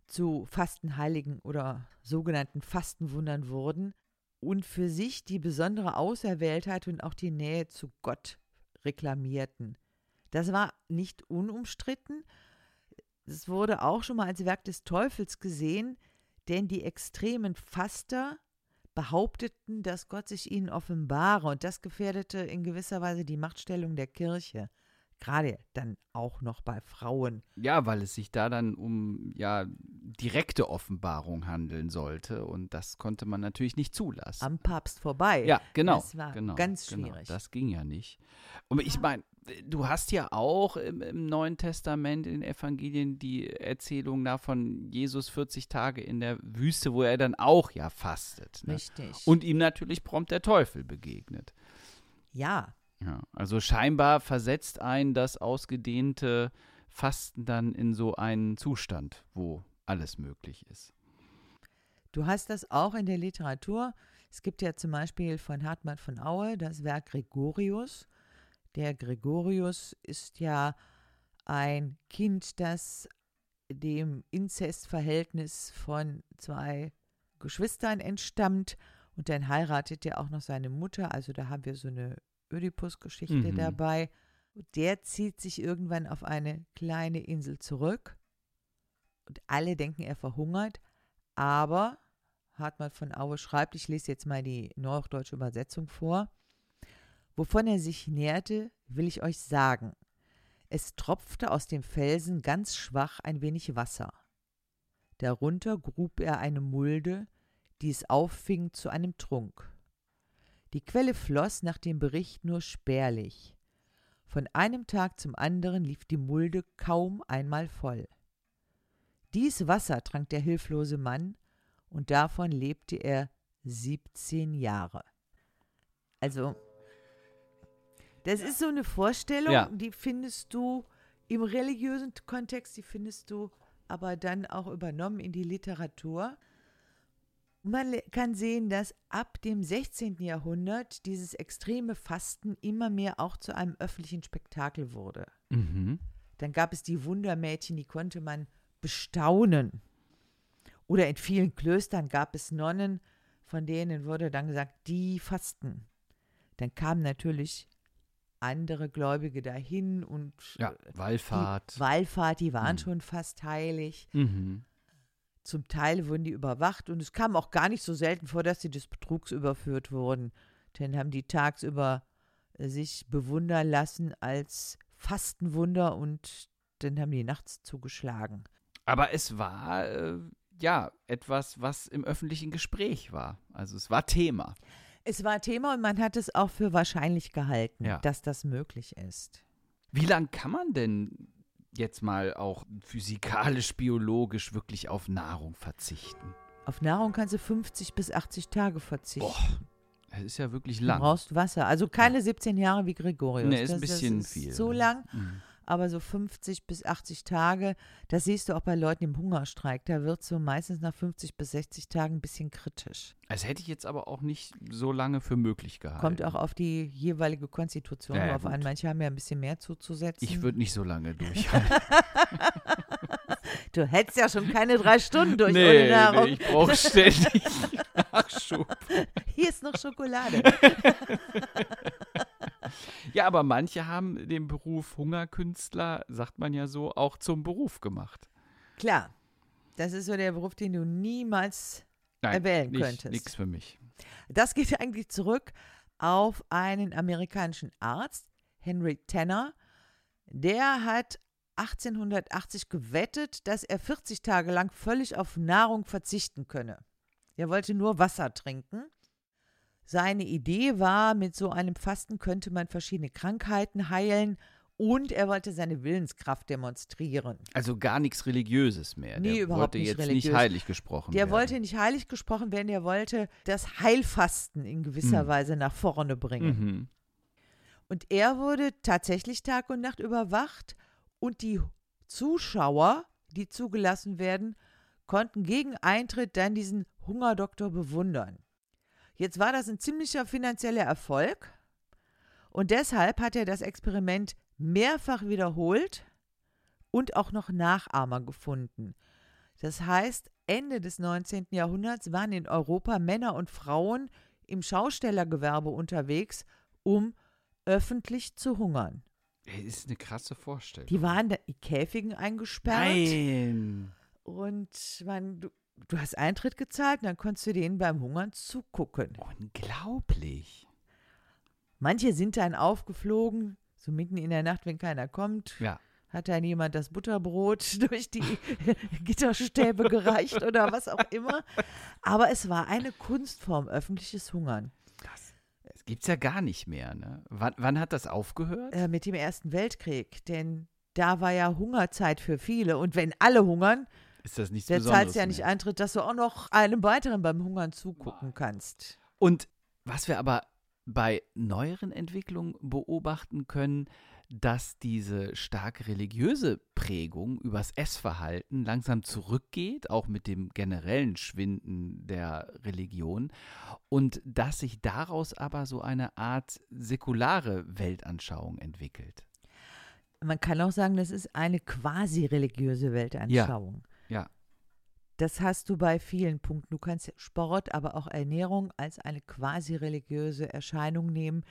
zu Fastenheiligen oder sogenannten Fastenwundern wurden und für sich die besondere Auserwähltheit und auch die Nähe zu Gott reklamierten. Das war nicht unumstritten. Es wurde auch schon mal als Werk des Teufels gesehen, denn die extremen Faster behaupteten, dass Gott sich ihnen offenbare und das gefährdete in gewisser Weise die Machtstellung der Kirche. Gerade dann auch noch bei Frauen. ja, weil es sich da dann um ja direkte Offenbarung handeln sollte und das konnte man natürlich nicht zulassen. Am Papst vorbei. Ja, genau. Das war genau, ganz genau. schwierig. Das ging ja nicht. Und ich meine, du hast ja auch im, im Neuen Testament, in den Evangelien, die Erzählung da von Jesus 40 Tage in der Wüste, wo er dann auch ja fastet. Ne? Richtig. Und ihm natürlich prompt der Teufel begegnet. ja, Ja, also scheinbar versetzt ein das ausgedehnte Fasten dann in so einen Zustand, wo alles möglich ist. du hast das auch in der Literatur. Es gibt ja zum Beispiel von Hartmann von Aue das Werk Gregorius. Der Gregorius ist ja ein Kind, das dem Inzestverhältnis von zwei Geschwistern entstammt und dann heiratet er auch noch seine Mutter. Also da haben wir so eine Ödipus-Geschichte Mhm. dabei. Der zieht sich irgendwann auf eine kleine Insel zurück und alle denken, er verhungert, aber Hartmann von Aue schreibt, ich lese jetzt mal die neuhochdeutsche Übersetzung vor, wovon er sich nährte, will ich euch sagen. Es tropfte aus dem Felsen ganz schwach ein wenig Wasser. Darunter grub er eine Mulde, die es auffing zu einem Trunk. Die Quelle floss nach dem Bericht nur spärlich. Von einem Tag zum anderen lief die Mulde kaum einmal voll. Dies Wasser trank der hilflose Mann, und davon lebte er 17 Jahre. Also, das ist so eine Vorstellung, Ja. die findest du im religiösen Kontext, die findest du aber dann auch übernommen in die Literatur. Man kann sehen, dass ab dem 16. Jahrhundert dieses extreme Fasten immer mehr auch zu einem öffentlichen Spektakel wurde. Mhm. Dann gab es die Wundermädchen, die konnte man bestaunen. Oder in vielen Klöstern gab es Nonnen, von denen wurde dann gesagt, die fasten. Dann kamen natürlich andere Gläubige dahin und Ja, äh, Wallfahrt. die Wallfahrt, die waren Mhm. schon fast heilig. mhm. Zum Teil wurden die überwacht und es kam auch gar nicht so selten vor, dass sie des Betrugs überführt wurden. Dann haben die tagsüber äh, sich bewundern lassen als Fastenwunder und dann haben die nachts zugeschlagen. Aber es war äh, ja etwas, was im öffentlichen Gespräch war. Also es war Thema. Es war Thema und man hat es auch für wahrscheinlich gehalten, Ja. dass das möglich ist. Wie lange kann man denn jetzt mal auch physikalisch, biologisch wirklich auf Nahrung verzichten? Auf Nahrung kannst du 50 bis 80 Tage verzichten. Das ist ja wirklich Du lang. brauchst Wasser. Also keine 17 Jahre wie Gregorius. Nee, ist das, ein bisschen das ist viel. So lang. Mhm. Aber so 50 bis 80 Tage, das siehst du auch bei Leuten im Hungerstreik, da wird so meistens nach 50 bis 60 Tagen ein bisschen kritisch. Das hätte ich jetzt aber auch nicht so lange für möglich gehalten. Kommt auch auf die jeweilige Konstitution Ja, ja, drauf an. gut. Manche haben ja ein bisschen mehr zuzusetzen. Ich würde nicht so lange durchhalten. du hättest ja schon keine drei Stunden durch ohne Nahrung. ich brauche ständig Nachschub. Hier ist noch Schokolade. Ja, aber manche haben den Beruf Hungerkünstler, sagt man ja so, auch zum Beruf gemacht. Klar, das ist so der Beruf, den du niemals erwählen nicht, könntest. Nix für mich. Das geht eigentlich zurück auf einen amerikanischen Arzt, Henry Tanner. Der hat 1880 gewettet, dass er 40 Tage lang völlig auf Nahrung verzichten könne. Er wollte nur Wasser trinken. Seine Idee war, mit so einem Fasten könnte man verschiedene Krankheiten heilen und er wollte seine Willenskraft demonstrieren. Also gar nichts Religiöses mehr. Nee, der überhaupt wollte nicht jetzt religiös. nicht heilig gesprochen Der werden. wollte nicht heilig gesprochen werden, der wollte das Heilfasten in gewisser Mhm. Weise nach vorne bringen. Mhm. Und er wurde tatsächlich Tag und Nacht überwacht und die Zuschauer, die zugelassen werden, konnten gegen Eintritt dann diesen Hungerdoktor bewundern. Jetzt war das ein ziemlicher finanzieller Erfolg und deshalb hat er das Experiment mehrfach wiederholt und auch noch Nachahmer gefunden. Das heißt, Ende des 19. Jahrhunderts waren in Europa Männer und Frauen im Schaustellergewerbe unterwegs, um öffentlich zu hungern. Das ist eine krasse Vorstellung. Die waren in Käfigen eingesperrt Nein. und man, du, hast Eintritt gezahlt und dann konntest du denen beim Hungern zugucken. Unglaublich. Manche sind dann aufgeflogen, so mitten in der Nacht, wenn keiner kommt, Ja. hat dann jemand das Butterbrot durch die Gitterstäbe gereicht oder was auch immer. Aber es war eine Kunstform, öffentliches Hungern. Das, das gibt es ja gar nicht mehr. Ne? Wann, wann hat das aufgehört? Äh, mit dem Ersten Weltkrieg, denn da war ja Hungerzeit für viele. Und wenn alle hungern, ist das nichts der Besonderes zahlst ja nicht mehr. Eintritt, dass du auch noch einem weiteren beim Hungern zugucken kannst. Und was wir aber bei neueren Entwicklungen beobachten können, dass diese stark religiöse Prägung übers Essverhalten langsam zurückgeht, auch mit dem generellen Schwinden der Religion, und dass sich daraus aber so eine Art säkulare Weltanschauung entwickelt. Man kann auch sagen, das ist eine quasi religiöse Weltanschauung. Ja. Das hast du bei vielen Punkten. Du kannst Sport, aber auch Ernährung als eine quasi religiöse Erscheinung nehmen,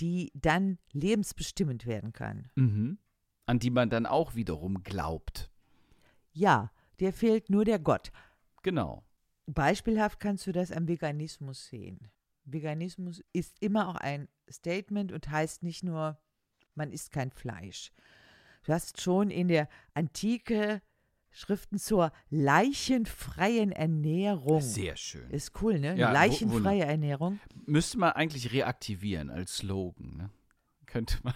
die dann lebensbestimmend werden kann. Mhm. An die man dann auch wiederum glaubt. Ja, dir fehlt nur der Gott. Genau. Beispielhaft kannst du das am Veganismus sehen. Veganismus ist immer auch ein Statement und heißt nicht nur, man isst kein Fleisch. Du hast schon in der Antike Schriften zur leichenfreien Ernährung. Sehr schön. Ist cool, ne? Ja, leichenfreie Ernährung. Müsste man eigentlich reaktivieren als Slogan. Ne? Könnte man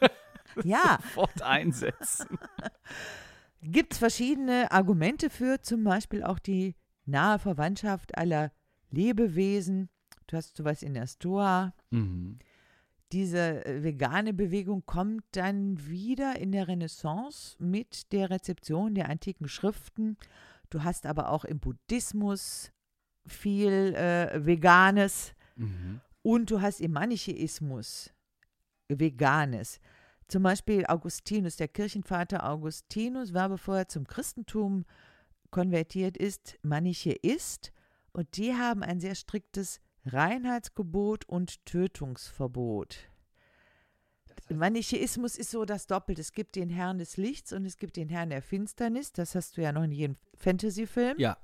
Ja, sofort einsetzen. gibt es verschiedene Argumente für, zum Beispiel auch die nahe Verwandtschaft aller Lebewesen. Du hast sowas in der Stoa. Mhm. Diese äh, vegane Bewegung kommt dann wieder in der Renaissance mit der Rezeption der antiken Schriften. Du hast aber auch im Buddhismus viel äh, Veganes Mhm. und du hast im Manichäismus Veganes. Zum Beispiel Augustinus, der Kirchenvater Augustinus, war, bevor er zum Christentum konvertiert ist, Manichäist und die haben ein sehr striktes Reinheitsgebot und Tötungsverbot. Manichäismus ist so das Doppelte. Es gibt den Herrn des Lichts und es gibt den Herrn der Finsternis. Das hast du ja noch in jedem Fantasy-Film. Ja,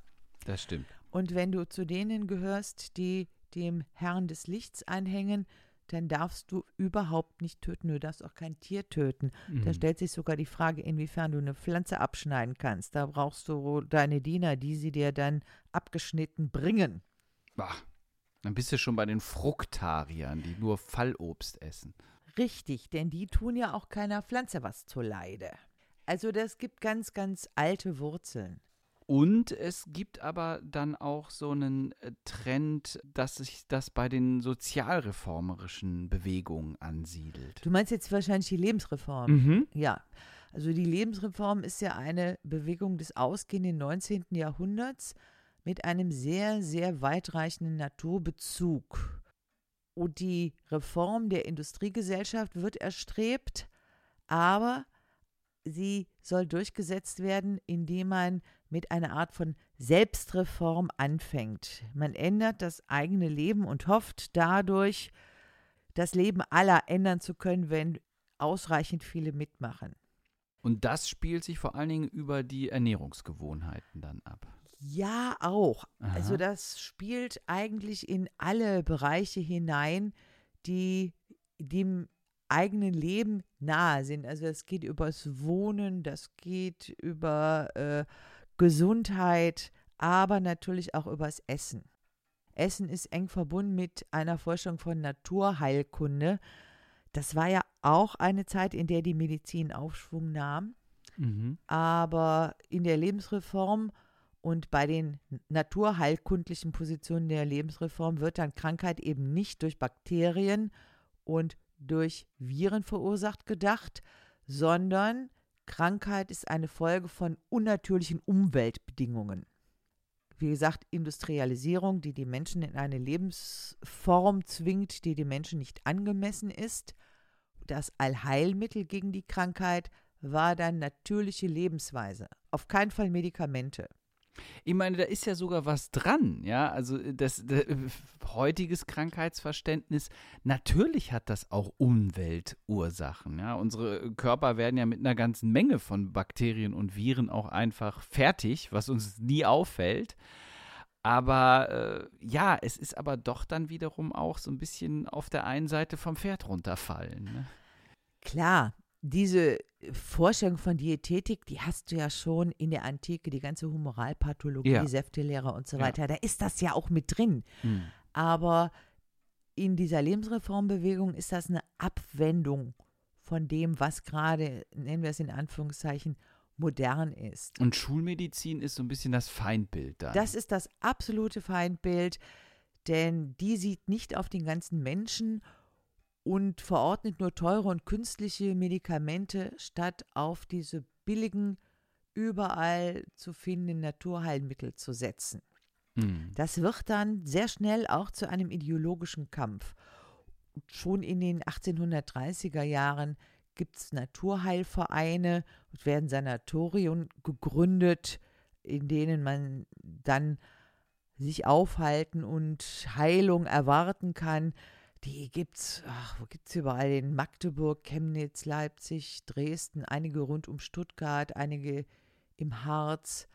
das stimmt. Und wenn du zu denen gehörst, die dem Herrn des Lichts anhängen, dann darfst du überhaupt nicht töten. Du darfst auch kein Tier töten. Da Mhm. stellt sich sogar die Frage, inwiefern du eine Pflanze abschneiden kannst. Da brauchst du deine Diener, die sie dir dann abgeschnitten bringen. Bah, dann bist du schon bei den Fruktariern, die nur Fallobst essen. Richtig, denn die tun ja auch keiner Pflanze was zuleide. Also das gibt ganz, ganz alte Wurzeln. Und es gibt aber dann auch so einen äh, Trend, dass sich das bei den sozialreformerischen Bewegungen ansiedelt. Du meinst jetzt wahrscheinlich die Lebensreform. Mhm. Ja. Also die Lebensreform ist ja eine Bewegung des ausgehenden 19. Jahrhunderts mit einem sehr, sehr weitreichenden Naturbezug. Und die Reform der Industriegesellschaft wird erstrebt, aber sie soll durchgesetzt werden, indem man mit einer Art von Selbstreform anfängt. Man ändert das eigene Leben und hofft dadurch, das Leben aller ändern zu können, wenn ausreichend viele mitmachen. Und das spielt sich vor allen Dingen über die Ernährungsgewohnheiten dann ab. Ja, auch. Aha. Also das spielt eigentlich in alle Bereiche hinein, die dem eigenen Leben nahe sind. Also es geht übers Wohnen, das geht über äh, Gesundheit, aber natürlich auch übers Essen. Essen ist eng verbunden mit einer Forschung von Naturheilkunde. Das war ja auch eine Zeit, in der die Medizin Aufschwung nahm. Mhm. Aber in der Lebensreform und bei den naturheilkundlichen Positionen der Lebensreform wird dann Krankheit eben nicht durch Bakterien und durch Viren verursacht gedacht, sondern Krankheit ist eine Folge von unnatürlichen Umweltbedingungen. Wie gesagt, Industrialisierung, die die Menschen in eine Lebensform zwingt, die dem Menschen nicht angemessen ist. Das Allheilmittel gegen die Krankheit war dann natürliche Lebensweise, auf keinen Fall Medikamente. Ich meine, da ist ja sogar was dran, ja. Also das, das heutiges Krankheitsverständnis, natürlich hat das auch Umweltursachen. Ja. Unsere Körper werden ja mit einer ganzen Menge von Bakterien und Viren auch einfach fertig, was uns nie auffällt. Aber äh, ja, es ist aber doch dann wiederum auch so ein bisschen auf der einen Seite vom Pferd runterfallen. Ne? Klar, diese Vorstellung von Diätetik, die hast du ja schon in der Antike, die ganze Humoralpathologie, Ja. Säftelehre und so Ja. weiter. Da ist das ja auch mit drin. Hm. Aber in dieser Lebensreformbewegung ist das eine Abwendung von dem, was gerade, nennen wir es in Anführungszeichen, modern ist. Und Schulmedizin ist so ein bisschen das Feindbild dann. Das ist das absolute Feindbild, denn die sieht nicht auf den ganzen Menschen und verordnet nur teure und künstliche Medikamente, statt auf diese billigen, überall zu findenden Naturheilmittel zu setzen. Hm. Das wird dann sehr schnell auch zu einem ideologischen Kampf. Schon in den 1830er Jahren gibt es Naturheilvereine und werden Sanatorien gegründet, in denen man dann sich aufhalten und Heilung erwarten kann. Die gibt's, ach, wo gibt's überall? In Magdeburg, Chemnitz, Leipzig, Dresden, einige rund um Stuttgart, einige im Harz.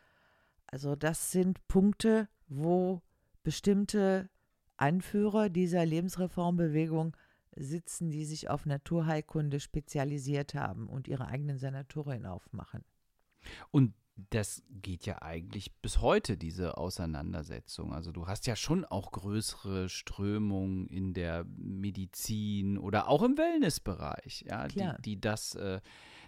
Also das sind Punkte, wo bestimmte Anführer dieser Lebensreformbewegung sitzen, die sich auf Naturheilkunde spezialisiert haben und ihre eigenen Sanatorien aufmachen. Und das geht ja eigentlich bis heute, diese Auseinandersetzung. Also du hast ja schon auch größere Strömungen in der Medizin oder auch im Wellnessbereich, ja, die, die das äh,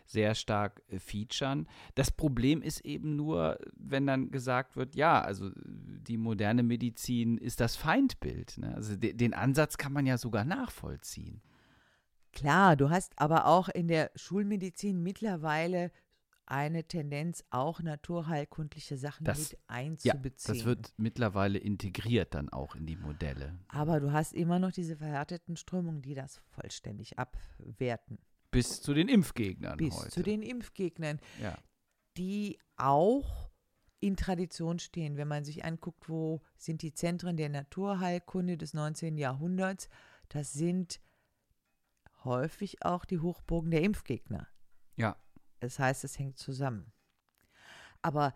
sehr stark äh, featuren. Das Problem ist eben nur, wenn dann gesagt wird, ja, also die moderne Medizin ist das Feindbild. Ne? Also de den Ansatz kann man ja sogar nachvollziehen. Klar, du hast aber auch in der Schulmedizin mittlerweile eine Tendenz, auch naturheilkundliche Sachen Das- mit Ja, einzubeziehen. das wird mittlerweile integriert dann auch in die Modelle. aber du hast immer noch diese verhärteten Strömungen, die das vollständig abwerten. Bis zu den Impfgegnern Bis heute. zu den Impfgegnern, ja. die auch in Tradition stehen. Wenn man sich anguckt, wo sind die Zentren der Naturheilkunde des 19. Jahrhunderts, das sind häufig auch die Hochburgen der Impfgegner. Ja. Das heißt, es hängt zusammen. Aber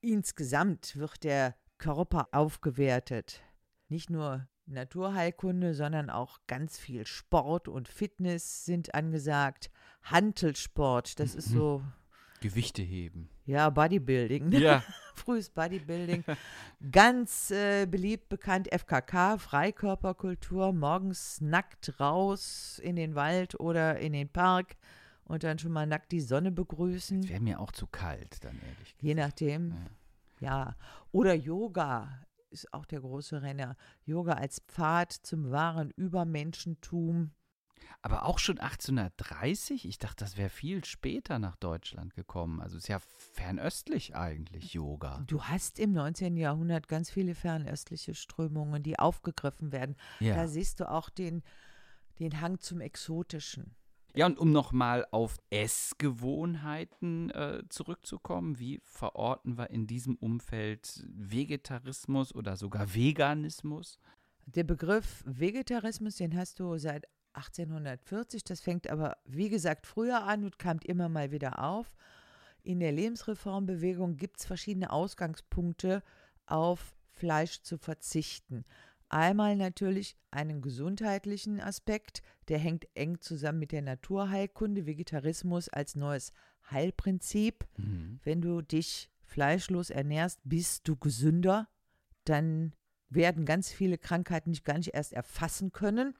insgesamt wird der Körper aufgewertet. Nicht nur Naturheilkunde, sondern auch ganz viel Sport und Fitness sind angesagt. Hantelsport, das ist Mhm. so, Gewichte heben. ja, Bodybuilding. Ja. Frühes Bodybuilding. Ganz äh, beliebt bekannt FKK, Freikörperkultur, morgens nackt raus in den Wald oder in den Park und dann schon mal nackt die Sonne begrüßen. Wäre mir auch zu kalt, dann ehrlich gesagt. Je nachdem. Ja. Ja, oder Yoga ist auch der große Renner. Yoga als Pfad zum wahren Übermenschentum. Aber auch schon 1830? Ich dachte, das wäre viel später nach Deutschland gekommen. Also ist ja fernöstlich eigentlich Yoga. Du hast im 19. Jahrhundert ganz viele fernöstliche Strömungen, die aufgegriffen werden. Ja. Da siehst du auch den, den Hang zum Exotischen. Ja, und um nochmal auf Essgewohnheiten äh, zurückzukommen, wie verorten wir in diesem Umfeld Vegetarismus oder sogar Veganismus? Der Begriff Vegetarismus, den hast du seit 1840. Das fängt aber, wie gesagt, früher an und kam immer mal wieder auf. In der Lebensreformbewegung gibt es verschiedene Ausgangspunkte, auf Fleisch zu verzichten. Einmal natürlich einen gesundheitlichen Aspekt, der hängt eng zusammen mit der Naturheilkunde, Vegetarismus als neues Heilprinzip. Mhm. Wenn du dich fleischlos ernährst, bist du gesünder, dann werden ganz viele Krankheiten dich gar nicht erst erfassen können.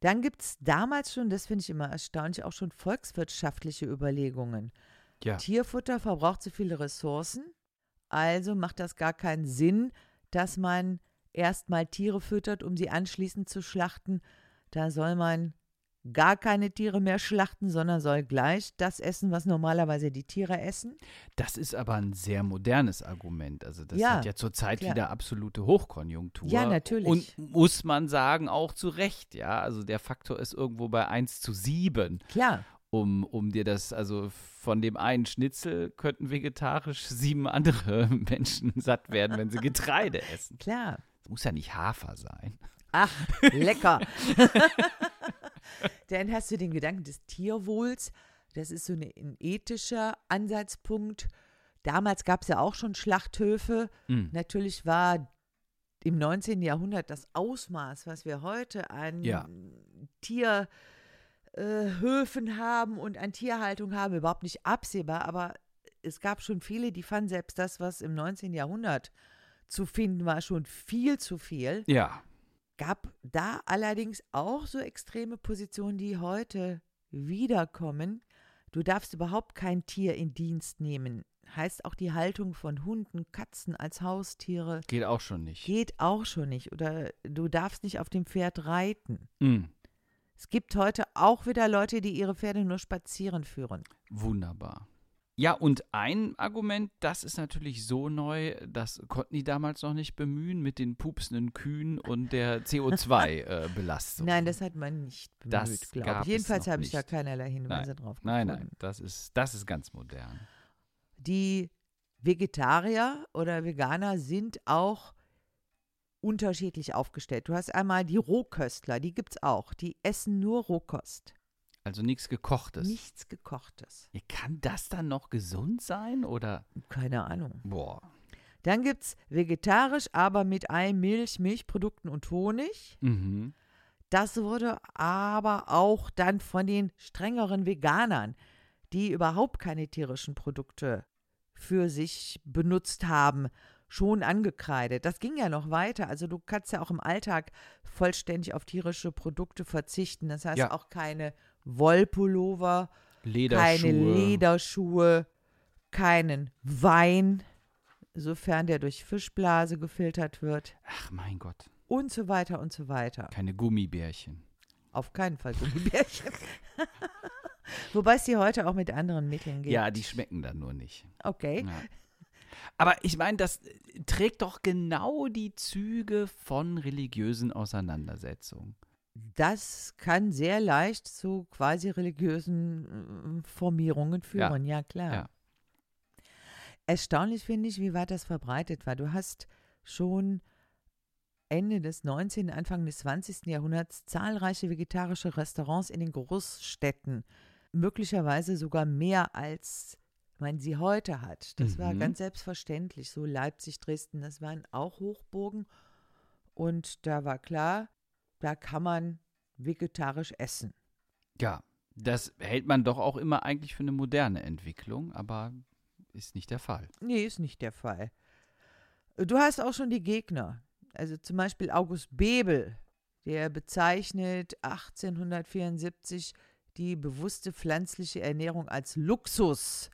Dann gibt es damals schon, das finde ich immer erstaunlich, auch schon volkswirtschaftliche Überlegungen. Ja. Tierfutter verbraucht zu viele Ressourcen, also macht das gar keinen Sinn, dass man erstmal Tiere füttert, um sie anschließend zu schlachten. Da soll man gar keine Tiere mehr schlachten, sondern soll gleich das essen, was normalerweise die Tiere essen. Das ist aber ein sehr modernes Argument. Also das Ja, hat ja zurzeit klar. wieder absolute Hochkonjunktur. Ja, natürlich. Und muss man sagen, auch zu Recht, ja. Also der Faktor ist irgendwo bei 1 zu 7. Klar, um, um dir das, also von dem einen Schnitzel könnten vegetarisch sieben andere Menschen satt werden, wenn sie Getreide essen. klar. Muss ja nicht Hafer sein. Ach, lecker. Dann hast du den Gedanken des Tierwohls. Das ist so eine, ein ethischer Ansatzpunkt. Damals gab es ja auch schon Schlachthöfe. Mm. Natürlich war im 19. Jahrhundert das Ausmaß, was wir heute an Ja. Tierhöfen äh, haben und an Tierhaltung haben, überhaupt nicht absehbar. Aber es gab schon viele, die fanden selbst das, was im 19. Jahrhundert zu finden war, schon viel zu viel Ja, gab da allerdings auch so extreme Positionen, die heute wiederkommen. Du darfst überhaupt kein Tier in Dienst nehmen. Heißt auch die Haltung von Hunden, Katzen als Haustiere geht auch schon nicht. geht auch schon nicht. Oder du darfst nicht auf dem Pferd reiten. Mm. Es gibt heute auch wieder Leute, die ihre Pferde nur spazieren führen. Wunderbar. Ja, und ein Argument, das ist natürlich so neu, das konnten die damals noch nicht bemühen mit den pupsenden Kühen und der CO2-Belastung. Nein, das hat man nicht bemüht, glaube ich. Jedenfalls habe ich da keinerlei Hinweise drauf nein, gefunden. nein, das ist, das ist ganz modern. Die Vegetarier oder Veganer sind auch unterschiedlich aufgestellt. Du hast einmal die Rohköstler, die gibt es auch. Die essen nur Rohkost. Also nichts Gekochtes. Nichts Gekochtes. Kann das dann noch gesund sein oder? Keine Ahnung. Boah. Dann gibt es vegetarisch, aber mit Ei, Milch, Milchprodukten und Honig. Mhm. Das wurde aber auch dann von den strengeren Veganern, die überhaupt keine tierischen Produkte für sich benutzt haben, schon angekreidet. Das ging ja noch weiter. Also du kannst ja auch im Alltag vollständig auf tierische Produkte verzichten. Das heißt Ja. auch keine Wollpullover, Lederschuhe. keine Lederschuhe, keinen Wein, sofern der durch Fischblase gefiltert wird Ach mein Gott. und so weiter und so weiter. Keine Gummibärchen. Auf keinen Fall Gummibärchen. Wobei es die heute auch mit anderen Mitteln geht. Ja, die schmecken dann nur nicht. Okay. Ja. Aber ich meine, das äh, trägt doch genau die Züge von religiösen Auseinandersetzungen. Das kann sehr leicht zu quasi religiösen äh, Formierungen führen, ja, klar. ja. Erstaunlich finde ich, wie weit das verbreitet war. Du hast schon Ende des 19., Anfang des 20. Jahrhunderts zahlreiche vegetarische Restaurants in den Großstädten. Möglicherweise sogar mehr als man sie heute hat. Das war Mhm. ganz selbstverständlich. So Leipzig, Dresden, das waren auch Hochburgen. Und da war klar, da kann man vegetarisch essen. Ja, das hält man doch auch immer eigentlich für eine moderne Entwicklung, aber ist nicht der Fall. Nee, ist nicht der Fall. Du hast auch schon die Gegner. Also zum Beispiel August Bebel, der bezeichnet 1874 die bewusste pflanzliche Ernährung als Luxus.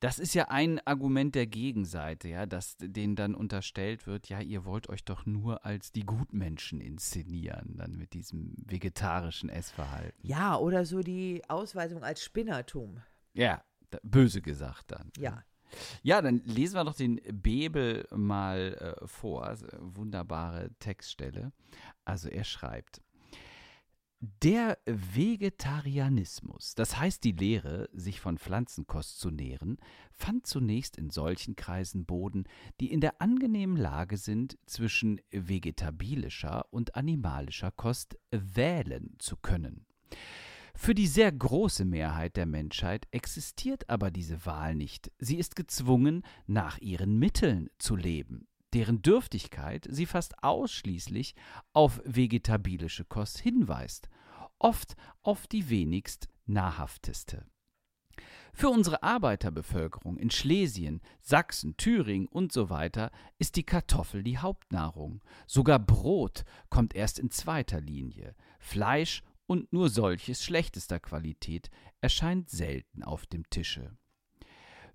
Das ist ja ein Argument der Gegenseite, ja, dass denen dann unterstellt wird, ja, ihr wollt euch doch nur als die Gutmenschen inszenieren, dann mit diesem vegetarischen Essverhalten. Ja, oder so die Ausweisung als Spinnertum. Ja, böse gesagt dann. Ja. Ja, dann lesen wir doch den Bebel mal äh, vor. Wunderbare Textstelle. Also er schreibt. Der Vegetarianismus, das heißt die Lehre, sich von Pflanzenkost zu nähren, fand zunächst in solchen Kreisen Boden, die in der angenehmen Lage sind, zwischen vegetabilischer und animalischer Kost wählen zu können. Für die sehr große Mehrheit der Menschheit existiert aber diese Wahl nicht. Sie ist gezwungen, nach ihren Mitteln zu leben, deren Dürftigkeit sie fast ausschließlich auf vegetabilische Kost hinweist, oft auf die wenigst nahrhafteste. Für unsere Arbeiterbevölkerung in Schlesien, Sachsen, Thüringen und so weiter ist die Kartoffel die Hauptnahrung. Sogar Brot kommt erst in zweiter Linie. Fleisch und nur solches schlechtester Qualität erscheint selten auf dem Tische.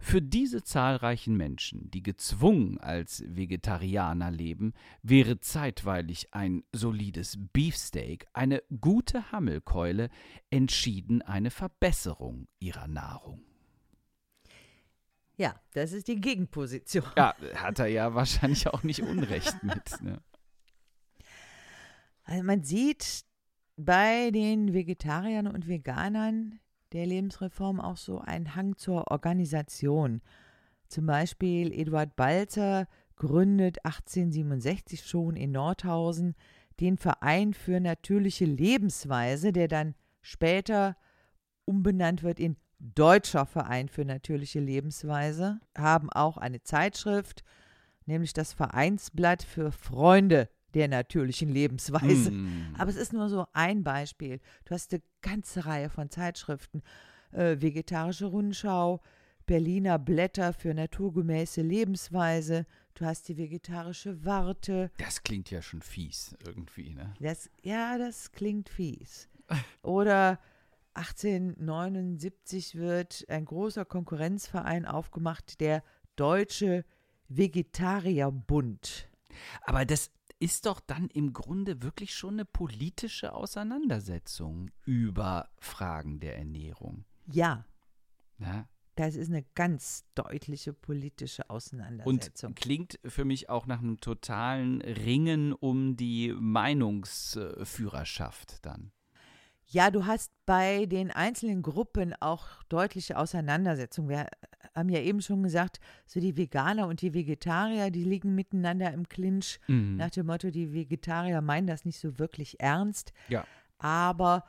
Für diese zahlreichen Menschen, die gezwungen als Vegetarianer leben, wäre zeitweilig ein solides Beefsteak, eine gute Hammelkeule, entschieden eine Verbesserung ihrer Nahrung. Ja, das ist die Gegenposition. Ja, hat er ja wahrscheinlich auch nicht Unrecht mit. Ne? Also man sieht bei den Vegetariern und Veganern der Lebensreform auch so einen Hang zur Organisation. Zum Beispiel Eduard Balzer gründet 1867 schon in Nordhausen den Verein für natürliche Lebensweise, der dann später umbenannt wird in Deutscher Verein für natürliche Lebensweise, haben auch eine Zeitschrift, nämlich das Vereinsblatt für Freunde der natürlichen Lebensweise. Mm. Aber es ist nur so ein Beispiel. Du hast eine ganze Reihe von Zeitschriften. Äh, Vegetarische Rundschau, Berliner Blätter für naturgemäße Lebensweise. Du hast die vegetarische Warte. Das klingt ja schon fies irgendwie, ne? Das, ja, das klingt fies. Oder 1879 wird ein großer Konkurrenzverein aufgemacht, der Deutsche Vegetarierbund. Aber das ist doch dann im Grunde wirklich schon eine politische Auseinandersetzung über Fragen der Ernährung. Ja. ja. Das ist eine ganz deutliche politische Auseinandersetzung. Und klingt für mich auch nach einem totalen Ringen um die Meinungsführerschaft dann. Ja, du hast bei den einzelnen Gruppen auch deutliche Auseinandersetzungen. Wir haben ja eben schon gesagt, so die Veganer und die Vegetarier, die liegen miteinander im Clinch. Mhm. Nach dem Motto, die Vegetarier meinen das nicht so wirklich ernst. Ja. Aber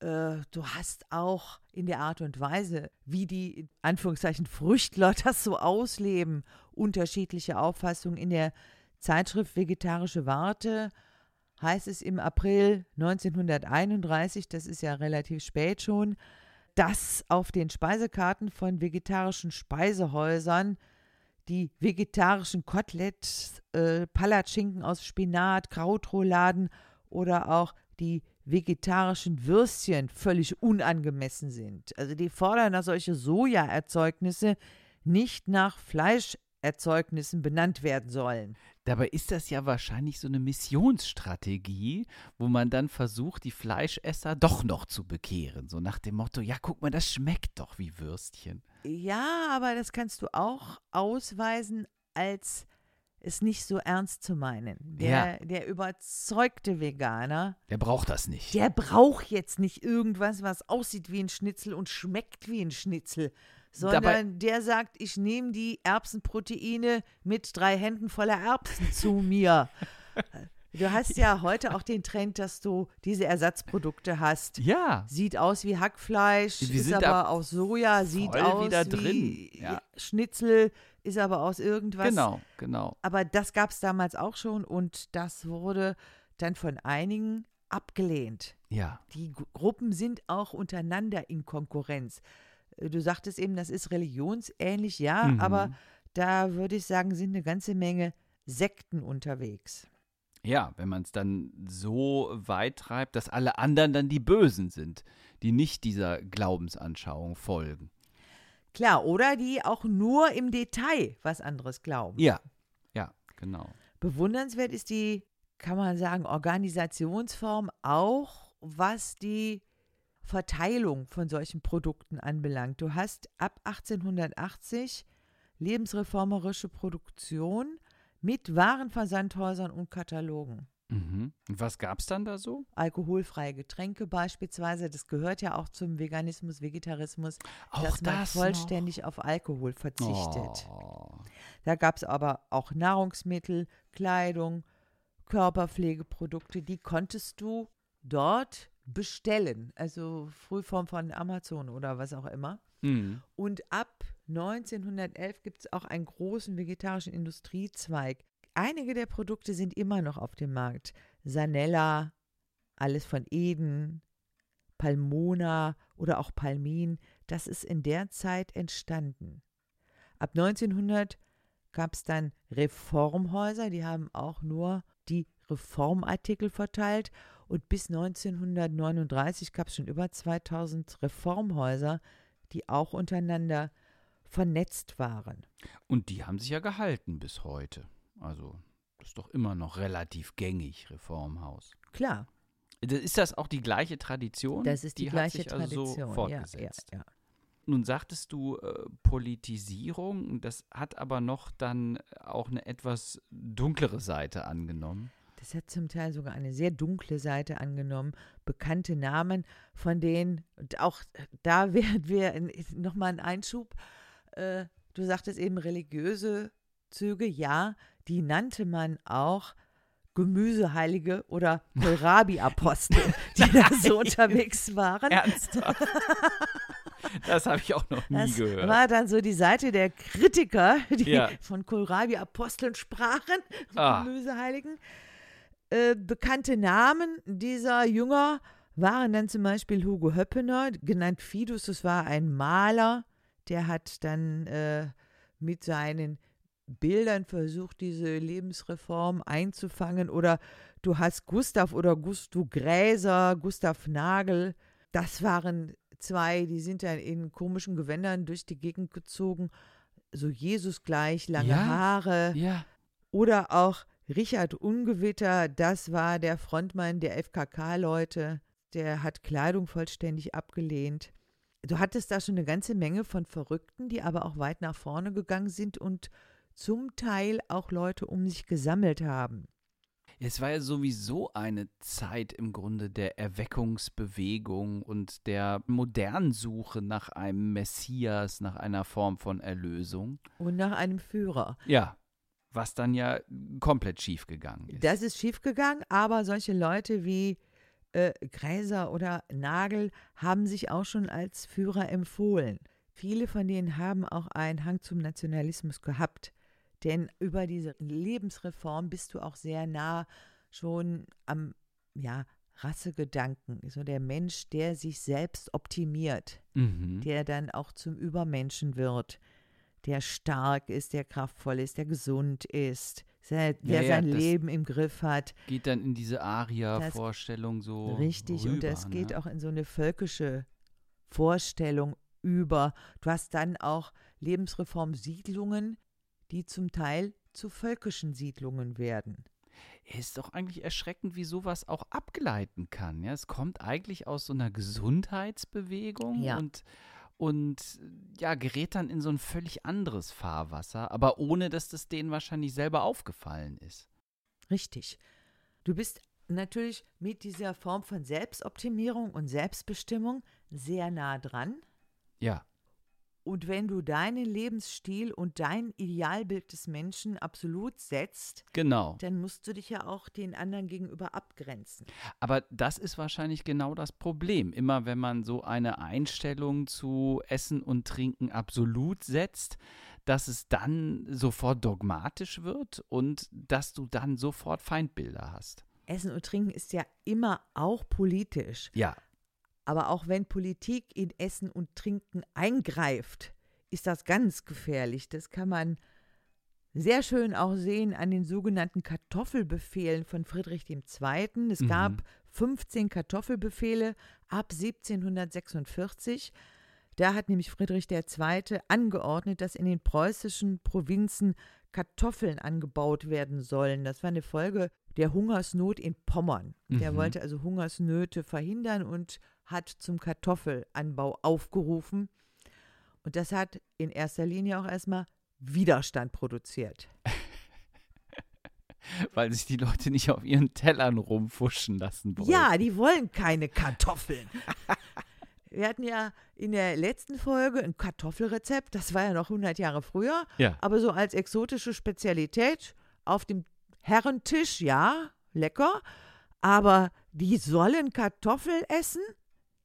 äh, du hast auch in der Art und Weise, wie die, in Anführungszeichen, Früchtler das so ausleben, unterschiedliche Auffassungen in der Zeitschrift Vegetarische Warte heißt es im April 1931, das ist ja relativ spät schon, dass auf den Speisekarten von vegetarischen Speisehäusern die vegetarischen Koteletts, äh, Palatschinken aus Spinat, Krautrouladen oder auch die vegetarischen Würstchen völlig unangemessen sind. Also die fordern, dass solche Sojaerzeugnisse nicht nach Fleischerzeugnissen benannt werden sollen. Dabei ist das ja wahrscheinlich so eine Missionsstrategie, wo man dann versucht, die Fleischesser doch noch zu bekehren. So nach dem Motto, ja, guck mal, das schmeckt doch wie Würstchen. Ja, aber das kannst du auch ausweisen als es nicht so ernst zu meinen. Der, ja. der überzeugte Veganer. Der braucht das nicht. Der braucht jetzt nicht irgendwas, was aussieht wie ein Schnitzel und schmeckt wie ein Schnitzel, sondern Dabei, der sagt, ich nehme die Erbsenproteine mit drei Händen voller Erbsen zu mir. Du hast ja heute auch den Trend, dass du diese Ersatzprodukte hast. Ja. Sieht aus wie Hackfleisch, Die ist aber aus Soja, sieht aus wie ja. Schnitzel, ist aber aus irgendwas. Genau, genau. Aber das gab es damals auch schon und das wurde dann von einigen abgelehnt. Ja. Die Gruppen sind auch untereinander in Konkurrenz. Äh, du sagtest eben, das ist religionsähnlich, ja, mhm. aber da würde ich sagen, sind eine ganze Menge Sekten unterwegs. Ja, wenn man es dann so weit treibt, dass alle anderen dann die Bösen sind, die nicht dieser Glaubensanschauung folgen. Klar, oder die auch nur im Detail was anderes glauben. Ja, ja, genau. Bewundernswert ist die, kann man sagen, Organisationsform auch, was die Verteilung von solchen Produkten anbelangt. Du hast ab 1880 lebensreformerische Produktion mit Warenversandhäusern und Katalogen. Mhm. Und was gab es dann da so? Alkoholfreie Getränke beispielsweise, das gehört ja auch zum Veganismus, Vegetarismus, Auch dass man das vollständig auf Alkohol verzichtet. Oh. Da gab es aber auch Nahrungsmittel, Kleidung, Körperpflegeprodukte, die konntest du dort bestellen. Also Frühform von Amazon oder was auch immer. Mhm. Und ab 1911 gibt es auch einen großen vegetarischen Industriezweig. Einige der Produkte sind immer noch auf dem Markt. Sanella, alles von Eden, Palmona oder auch Palmin. Das ist in der Zeit entstanden. Ab 1900 gab es dann Reformhäuser, die haben auch nur die Reformartikel verteilt. Und bis 1939 gab es schon über 2000 Reformhäuser, die auch untereinander vernetzt waren. Und die haben sich ja gehalten bis heute. Also, das ist doch immer noch relativ gängig, Reformhaus. Klar, Ist das auch die gleiche Tradition? das ist die, hat gleiche sich also Tradition. so ja, fortgesetzt. ja, ja. Nun sagtest du äh, Politisierung, das hat aber noch dann auch eine etwas dunklere Seite angenommen. Das hat zum Teil sogar eine sehr dunkle Seite angenommen. Bekannte Namen, von denen, und auch da werden wir nochmal einen Einschub. Äh, du sagtest eben religiöse Züge, ja, die nannte man auch Gemüseheilige oder Kohlrabi-Apostel, die da so unterwegs waren. Ernsthaft? das habe ich auch noch nie Das gehört. war dann so die Seite der Kritiker, die Ja. von Kohlrabi-Aposteln sprachen, Ah. Gemüseheiligen. Äh, bekannte Namen dieser Jünger waren dann zum Beispiel Hugo Höppener, genannt Fidus, das war ein Maler, der hat dann äh, mit seinen Bildern versucht, diese Lebensreform einzufangen. Oder du hast Gustav oder Gustu Gräser, Gustav Nagel. Das waren zwei, die sind dann in komischen Gewändern durch die Gegend gezogen. So Jesus gleich, lange Ja. Haare. ja, Oder auch Richard Ungewitter, das war der Frontmann der FKK-Leute. Der hat Kleidung vollständig abgelehnt. Du hattest da schon eine ganze Menge von Verrückten, die aber auch weit nach vorne gegangen sind und zum Teil auch Leute um sich gesammelt haben. es war ja sowieso eine Zeit im Grunde der Erweckungsbewegung und der modernen Suche nach einem Messias, nach einer Form von Erlösung. Und nach einem Führer. Ja, was dann ja komplett schief gegangen ist. Das ist schiefgegangen, aber solche Leute wie äh, Gräser oder Nagel haben sich auch schon als Führer empfohlen. Viele von denen haben auch einen Hang zum Nationalismus gehabt. Denn über diese Lebensreform bist du auch sehr nah schon am ja, Rassegedanken. So der Mensch, der sich selbst optimiert, mhm. der dann auch zum Übermenschen wird, der stark ist, der kraftvoll ist, der gesund ist, der, der ja, sein das- Leben im Griff hat. Geht dann in diese Aria-Vorstellung so. Richtig, und rüber, das geht ne? auch in so eine völkische Vorstellung über. Du hast dann auch Lebensreformsiedlungen, die zum Teil zu völkischen Siedlungen werden. Ist doch eigentlich erschreckend, wie sowas auch abgleiten kann. Ja? Es kommt eigentlich aus so einer Gesundheitsbewegung Ja. und, und ja, gerät dann in so ein völlig anderes Fahrwasser, aber ohne dass das denen wahrscheinlich selber aufgefallen ist. Richtig. Du bist natürlich mit dieser Form von Selbstoptimierung und Selbstbestimmung sehr nah dran. Ja, Und wenn du deinen Lebensstil und dein Idealbild des Menschen absolut setzt, genau. dann musst du dich ja auch den anderen gegenüber abgrenzen. Aber das ist wahrscheinlich genau das Problem. Immer wenn man so eine Einstellung zu Essen und Trinken absolut setzt, dass es dann sofort dogmatisch wird und dass du dann sofort Feindbilder hast. Essen und Trinken ist ja immer auch politisch. Ja, Aber auch wenn Politik in Essen und Trinken eingreift, ist das ganz gefährlich. Das kann man sehr schön auch sehen an den sogenannten Kartoffelbefehlen von Friedrich II. Es Mhm. gab 15 Kartoffelbefehle ab 1746. Da hat nämlich Friedrich II. angeordnet, dass in den preußischen Provinzen Kartoffeln angebaut werden sollen. Das war eine Folge der Hungersnot in Pommern. Der Mhm. wollte also Hungersnöte verhindern und hat zum Kartoffelanbau aufgerufen. Und das hat in erster Linie auch erstmal Widerstand produziert. Weil sich die Leute nicht auf ihren Tellern rumfuschen lassen wollen. Ja, die wollen keine Kartoffeln. Wir hatten ja in der letzten Folge ein Kartoffelrezept, das war ja noch 100 Jahre früher, Ja. aber so als exotische Spezialität auf dem Herrentisch, ja, lecker, aber die sollen Kartoffel essen,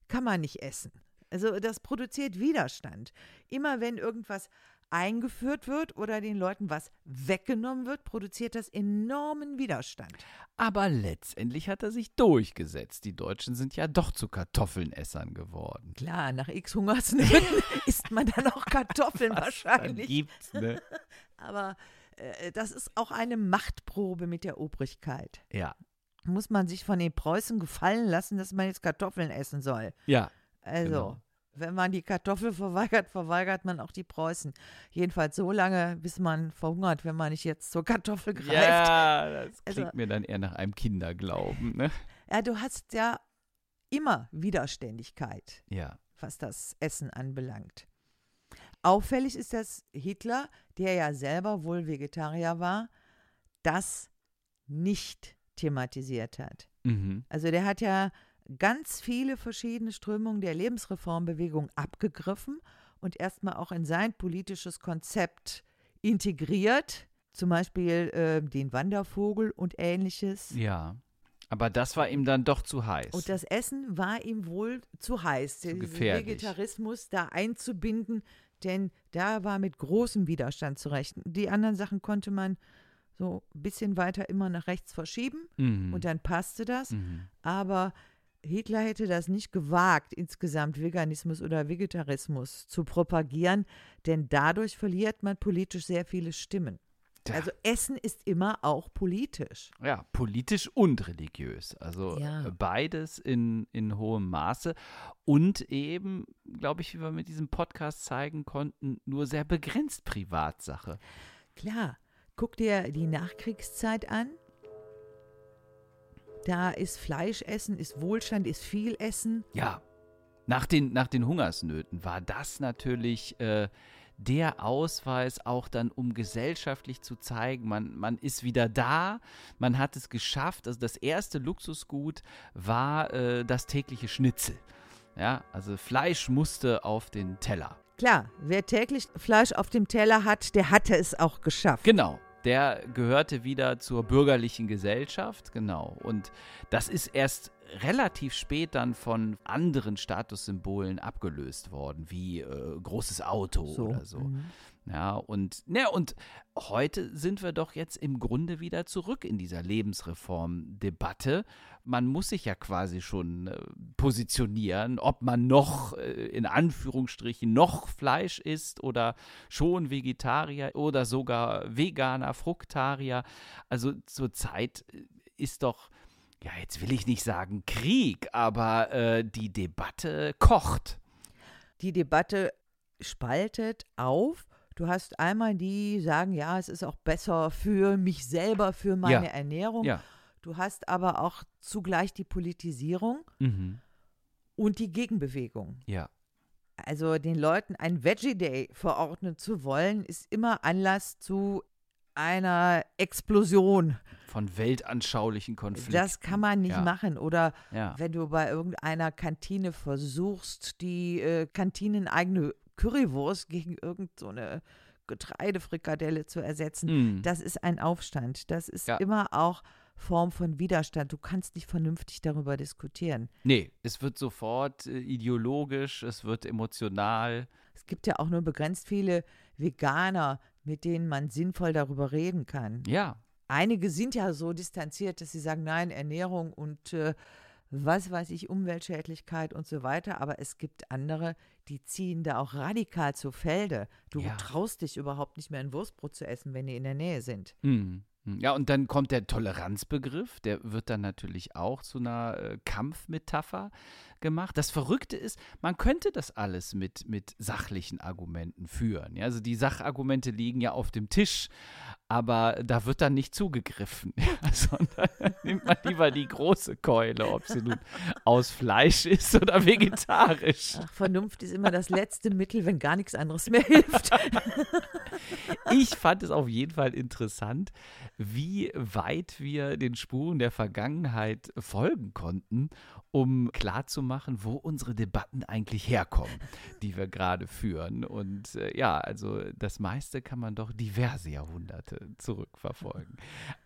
kann man nicht essen. Also das produziert Widerstand. Immer wenn irgendwas eingeführt wird oder den Leuten was weggenommen wird, produziert das enormen Widerstand. Aber letztendlich hat er sich durchgesetzt. Die Deutschen sind ja doch zu Kartoffelnessern geworden. Klar, nach x Hungersnöten isst man dann auch Kartoffeln wahrscheinlich. gibt's, ne? Aber das ist auch eine Machtprobe mit der Obrigkeit. Ja. Muss man sich von den Preußen gefallen lassen, dass man jetzt Kartoffeln essen soll. Ja. Also, Genau. wenn man die Kartoffel verweigert, verweigert man auch die Preußen. Jedenfalls so lange, bis man verhungert, wenn man nicht jetzt zur Kartoffel greift. Ja, das Also- klingt mir dann eher nach einem Kinderglauben, ne? Ja, du hast ja immer Widerständigkeit. Ja. was das Essen anbelangt. Auffällig ist, dass Hitler, der ja selber wohl Vegetarier war, das nicht thematisiert hat. Mhm. Also der hat ja ganz viele verschiedene Strömungen der Lebensreformbewegung abgegriffen und erstmal auch in sein politisches Konzept integriert, zum Beispiel äh, den Wandervogel und ähnliches. Ja. Aber das war ihm dann doch zu heiß. Und das Essen war ihm wohl zu heiß, Zu gefährlich. Vegetarismus da einzubinden, denn da war mit großem Widerstand zu rechnen. Die anderen Sachen konnte man so ein bisschen weiter immer nach rechts verschieben mhm. und dann passte das. mhm. Aber Hitler hätte das nicht gewagt, insgesamt Veganismus oder Vegetarismus zu propagieren, denn dadurch verliert man politisch sehr viele Stimmen. Tja. Also Essen ist immer auch politisch. Ja, politisch und religiös. Also Ja. äh, beides in, in hohem Maße. Und eben, glaube ich, wie wir mit diesem Podcast zeigen konnten, nur sehr begrenzt Privatsache. Klar, guck dir die Nachkriegszeit an. Da ist Fleischessen, ist Wohlstand, ist viel Essen. Ja, nach den, nach den Hungersnöten war das natürlich äh, der Ausweis auch dann, um gesellschaftlich zu zeigen, man, man ist wieder da, man hat es geschafft. Also das erste Luxusgut war äh, das tägliche Schnitzel. Ja, also Fleisch musste auf den Teller. Klar, wer täglich Fleisch auf dem Teller hat, der hatte es auch geschafft. Genau. Der gehörte wieder zur bürgerlichen Gesellschaft, genau. Und das ist erst relativ spät dann von anderen Statussymbolen abgelöst worden, wie äh, großes Auto oder so. Mhm. Ja, und, ne, und heute sind wir doch jetzt im Grunde wieder zurück in dieser Lebensreformdebatte. Man muss sich ja quasi schon äh, positionieren, ob man noch äh, in Anführungsstrichen noch Fleisch isst oder schon Vegetarier oder sogar Veganer, Fruktarier. Also zurzeit äh, ist doch, ja, jetzt will ich nicht sagen Krieg, aber äh, die Debatte kocht. Die Debatte spaltet auf. Du hast einmal die, sagen, ja, es ist auch besser für mich selber, für meine Ja. Ernährung. Ja. Du hast aber auch zugleich die Politisierung Mhm. und die Gegenbewegung. Ja. Also den Leuten ein Veggie Day verordnen zu wollen, ist immer Anlass zu einer Explosion. Von weltanschaulichen Konflikten. Das kann man nicht Ja. machen. Oder Ja. wenn du bei irgendeiner Kantine versuchst, die äh, kantineneigene Currywurst gegen irgendeine so Getreidefrikadelle zu ersetzen, Mhm. das ist ein Aufstand. Das ist Ja. immer auch Form von Widerstand. Du kannst nicht vernünftig darüber diskutieren. Nee, es wird sofort äh, ideologisch, es wird emotional. Es gibt ja auch nur begrenzt viele Veganer, mit denen man sinnvoll darüber reden kann. Ja, Einige sind ja so distanziert, dass sie sagen, nein, Ernährung und äh, was weiß ich, Umweltschädlichkeit und so weiter. Aber es gibt andere, die ziehen da auch radikal zu Felde. Du Ja. traust dich überhaupt nicht mehr ein Wurstbrot zu essen, wenn die in der Nähe sind. mhm. Hm, Ja, und dann kommt der Toleranzbegriff, der wird dann natürlich auch zu einer äh, Kampfmetapher gemacht. Das Verrückte ist, man könnte das alles mit, mit sachlichen Argumenten führen. Ja, also die Sachargumente liegen ja auf dem Tisch, aber da wird dann nicht zugegriffen, ja, sondern nimmt man lieber die große Keule, ob sie nun aus Fleisch ist oder vegetarisch. Ach, Vernunft ist immer das letzte Mittel, wenn gar nichts anderes mehr hilft. Ich fand es auf jeden Fall interessant, wie weit wir den Spuren der Vergangenheit folgen konnten, um klarzumachen, wo unsere Debatten eigentlich herkommen, die wir gerade führen. Und äh, ja, also das meiste kann man doch diverse Jahrhunderte zurückverfolgen.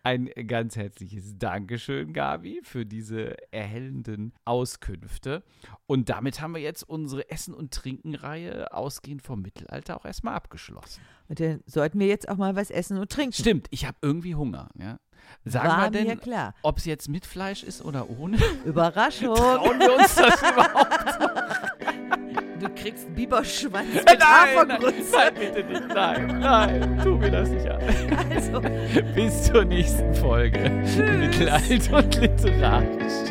Ein ganz herzliches Dankeschön, Gabi, für diese erhellenden Auskünfte. Und damit haben wir jetzt unsere Essen- und Trinken-Reihe ausgehend vom Mittelalter auch erstmal abgeschlossen. Und dann sollten wir jetzt auch mal was essen und trinken. Stimmt, ich habe irgendwie Hunger. Ja. Sagen War wir denn, ob es jetzt mit Fleisch ist oder ohne? Überraschung. Trauen wir uns das überhaupt? Du kriegst Biberschwanz mit nein, nein, nein, bitte nicht. Nein, nein, tu mir das nicht an. Also, Bis zur nächsten Folge. Mittelalter und literarisch.